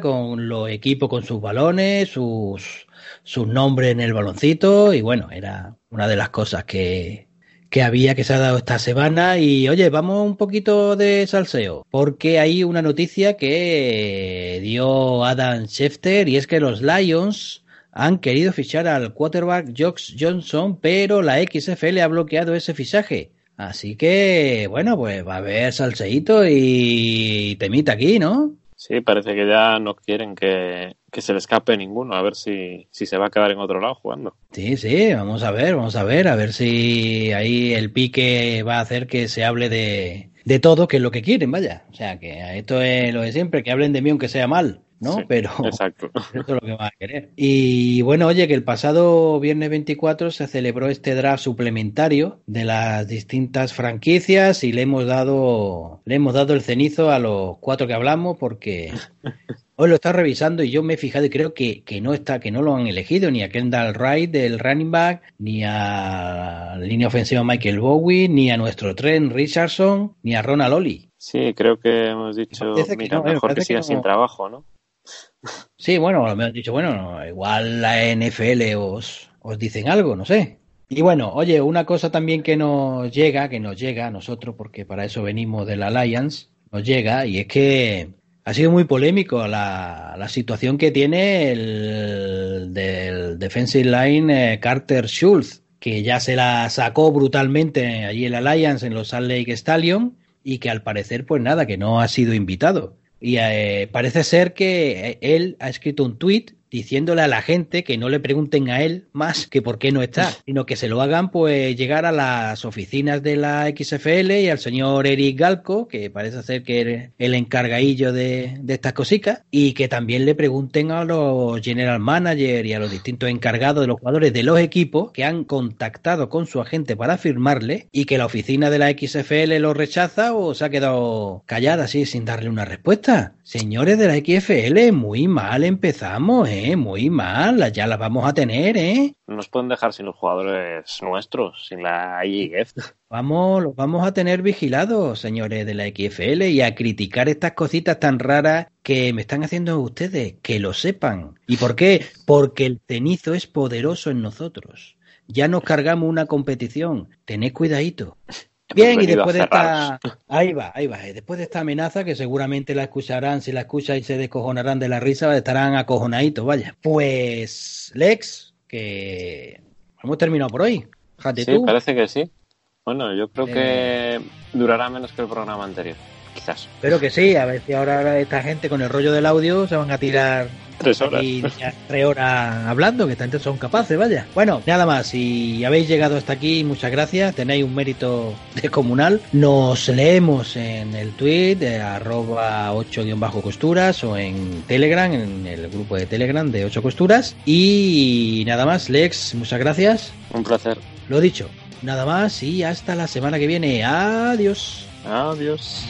con los equipos con sus balones, sus, sus nombres en el baloncito y bueno, era una de las cosas que, que había que se ha dado esta semana y oye, vamos un poquito de salseo porque hay una noticia que dio Adam Schefter y es que los Lions han querido fichar al quarterback Josh Johnson pero la XFL ha bloqueado ese fichaje. Así que, bueno, pues va a haber salseíto y temita aquí, ¿no? Sí, parece que ya no quieren que, que, se le escape ninguno, a ver si, si se va a quedar en otro lado jugando. Sí, sí, vamos a ver, vamos a ver, a ver si ahí el pique va a hacer que se hable de, de todo, que es lo que quieren, vaya. O sea, que esto es lo de siempre, que hablen de mí aunque sea mal. ¿no? Sí, Pero exacto. eso es lo que va a querer. Y bueno, oye, que el pasado viernes 24 se celebró este draft suplementario de las distintas franquicias y le hemos dado le hemos dado el cenizo a los cuatro que hablamos porque hoy lo está revisando y yo me he fijado y creo que, que no está que no lo han elegido ni a Kendall Wright del running back ni a la línea ofensiva Michael Bowen ni a nuestro Trent Richardson ni a Ronald Ollie. Sí, creo que hemos dicho, que mira, no, mejor que siga que sin no. trabajo, ¿no? Sí, bueno, me han dicho, bueno, no, igual la NFL os, os dicen algo, no sé. Y bueno, oye, una cosa también que nos llega, que nos llega a nosotros, porque para eso venimos del Alliance, nos llega, y es que ha sido muy polémico la, la situación que tiene el del defensive line eh, Carter Schultz, que ya se la sacó brutalmente allí el Alliance en los Salt Lake Stallion, y que al parecer, pues nada, que no ha sido invitado. Y eh, parece ser que él ha escrito un tweet diciéndole a la gente que no le pregunten a él más que por qué no está, sino que se lo hagan pues llegar a las oficinas de la XFL y al señor Eric Galco, que parece ser que es el encargadillo de, de estas cositas, y que también le pregunten a los general managers y a los distintos encargados de los jugadores de los equipos que han contactado con su agente para firmarle y que la oficina de la XFL lo rechaza o se ha quedado callada así sin darle una respuesta. Señores de la XFL, muy mal empezamos, ¿eh? Muy mal, ya las vamos a tener, ¿eh? No nos pueden dejar sin los jugadores nuestros, sin la IEF. Vamos, los vamos a tener vigilados, señores de la XFL, y a criticar estas cositas tan raras que me están haciendo ustedes, que lo sepan. ¿Y por qué? Porque el cenizo es poderoso en nosotros. Ya nos cargamos una competición. Tened cuidadito. Bien, y después de esta. Ahí va, ahí va. Después de esta amenaza, que seguramente la escucharán, si la escuchan y se descojonarán de la risa, estarán acojonaditos, vaya. Pues, Lex, que hemos terminado por hoy. Sí, tú. parece que sí. Bueno, yo creo Eh. que durará menos que el programa anterior. Quizás. Espero que sí, a ver si ahora esta gente con el rollo del audio se van a tirar Tres horas. ya tres horas hablando, que tanto son capaces, vaya. Bueno, nada más, si habéis llegado hasta aquí, muchas gracias, tenéis un mérito descomunal. Nos leemos en el tweet de arroba 8-costuras o en Telegram, en el grupo de Telegram de 8 costuras. Y nada más, Lex, muchas gracias. Un placer. Lo dicho, nada más y hasta la semana que viene. Adiós. Adiós.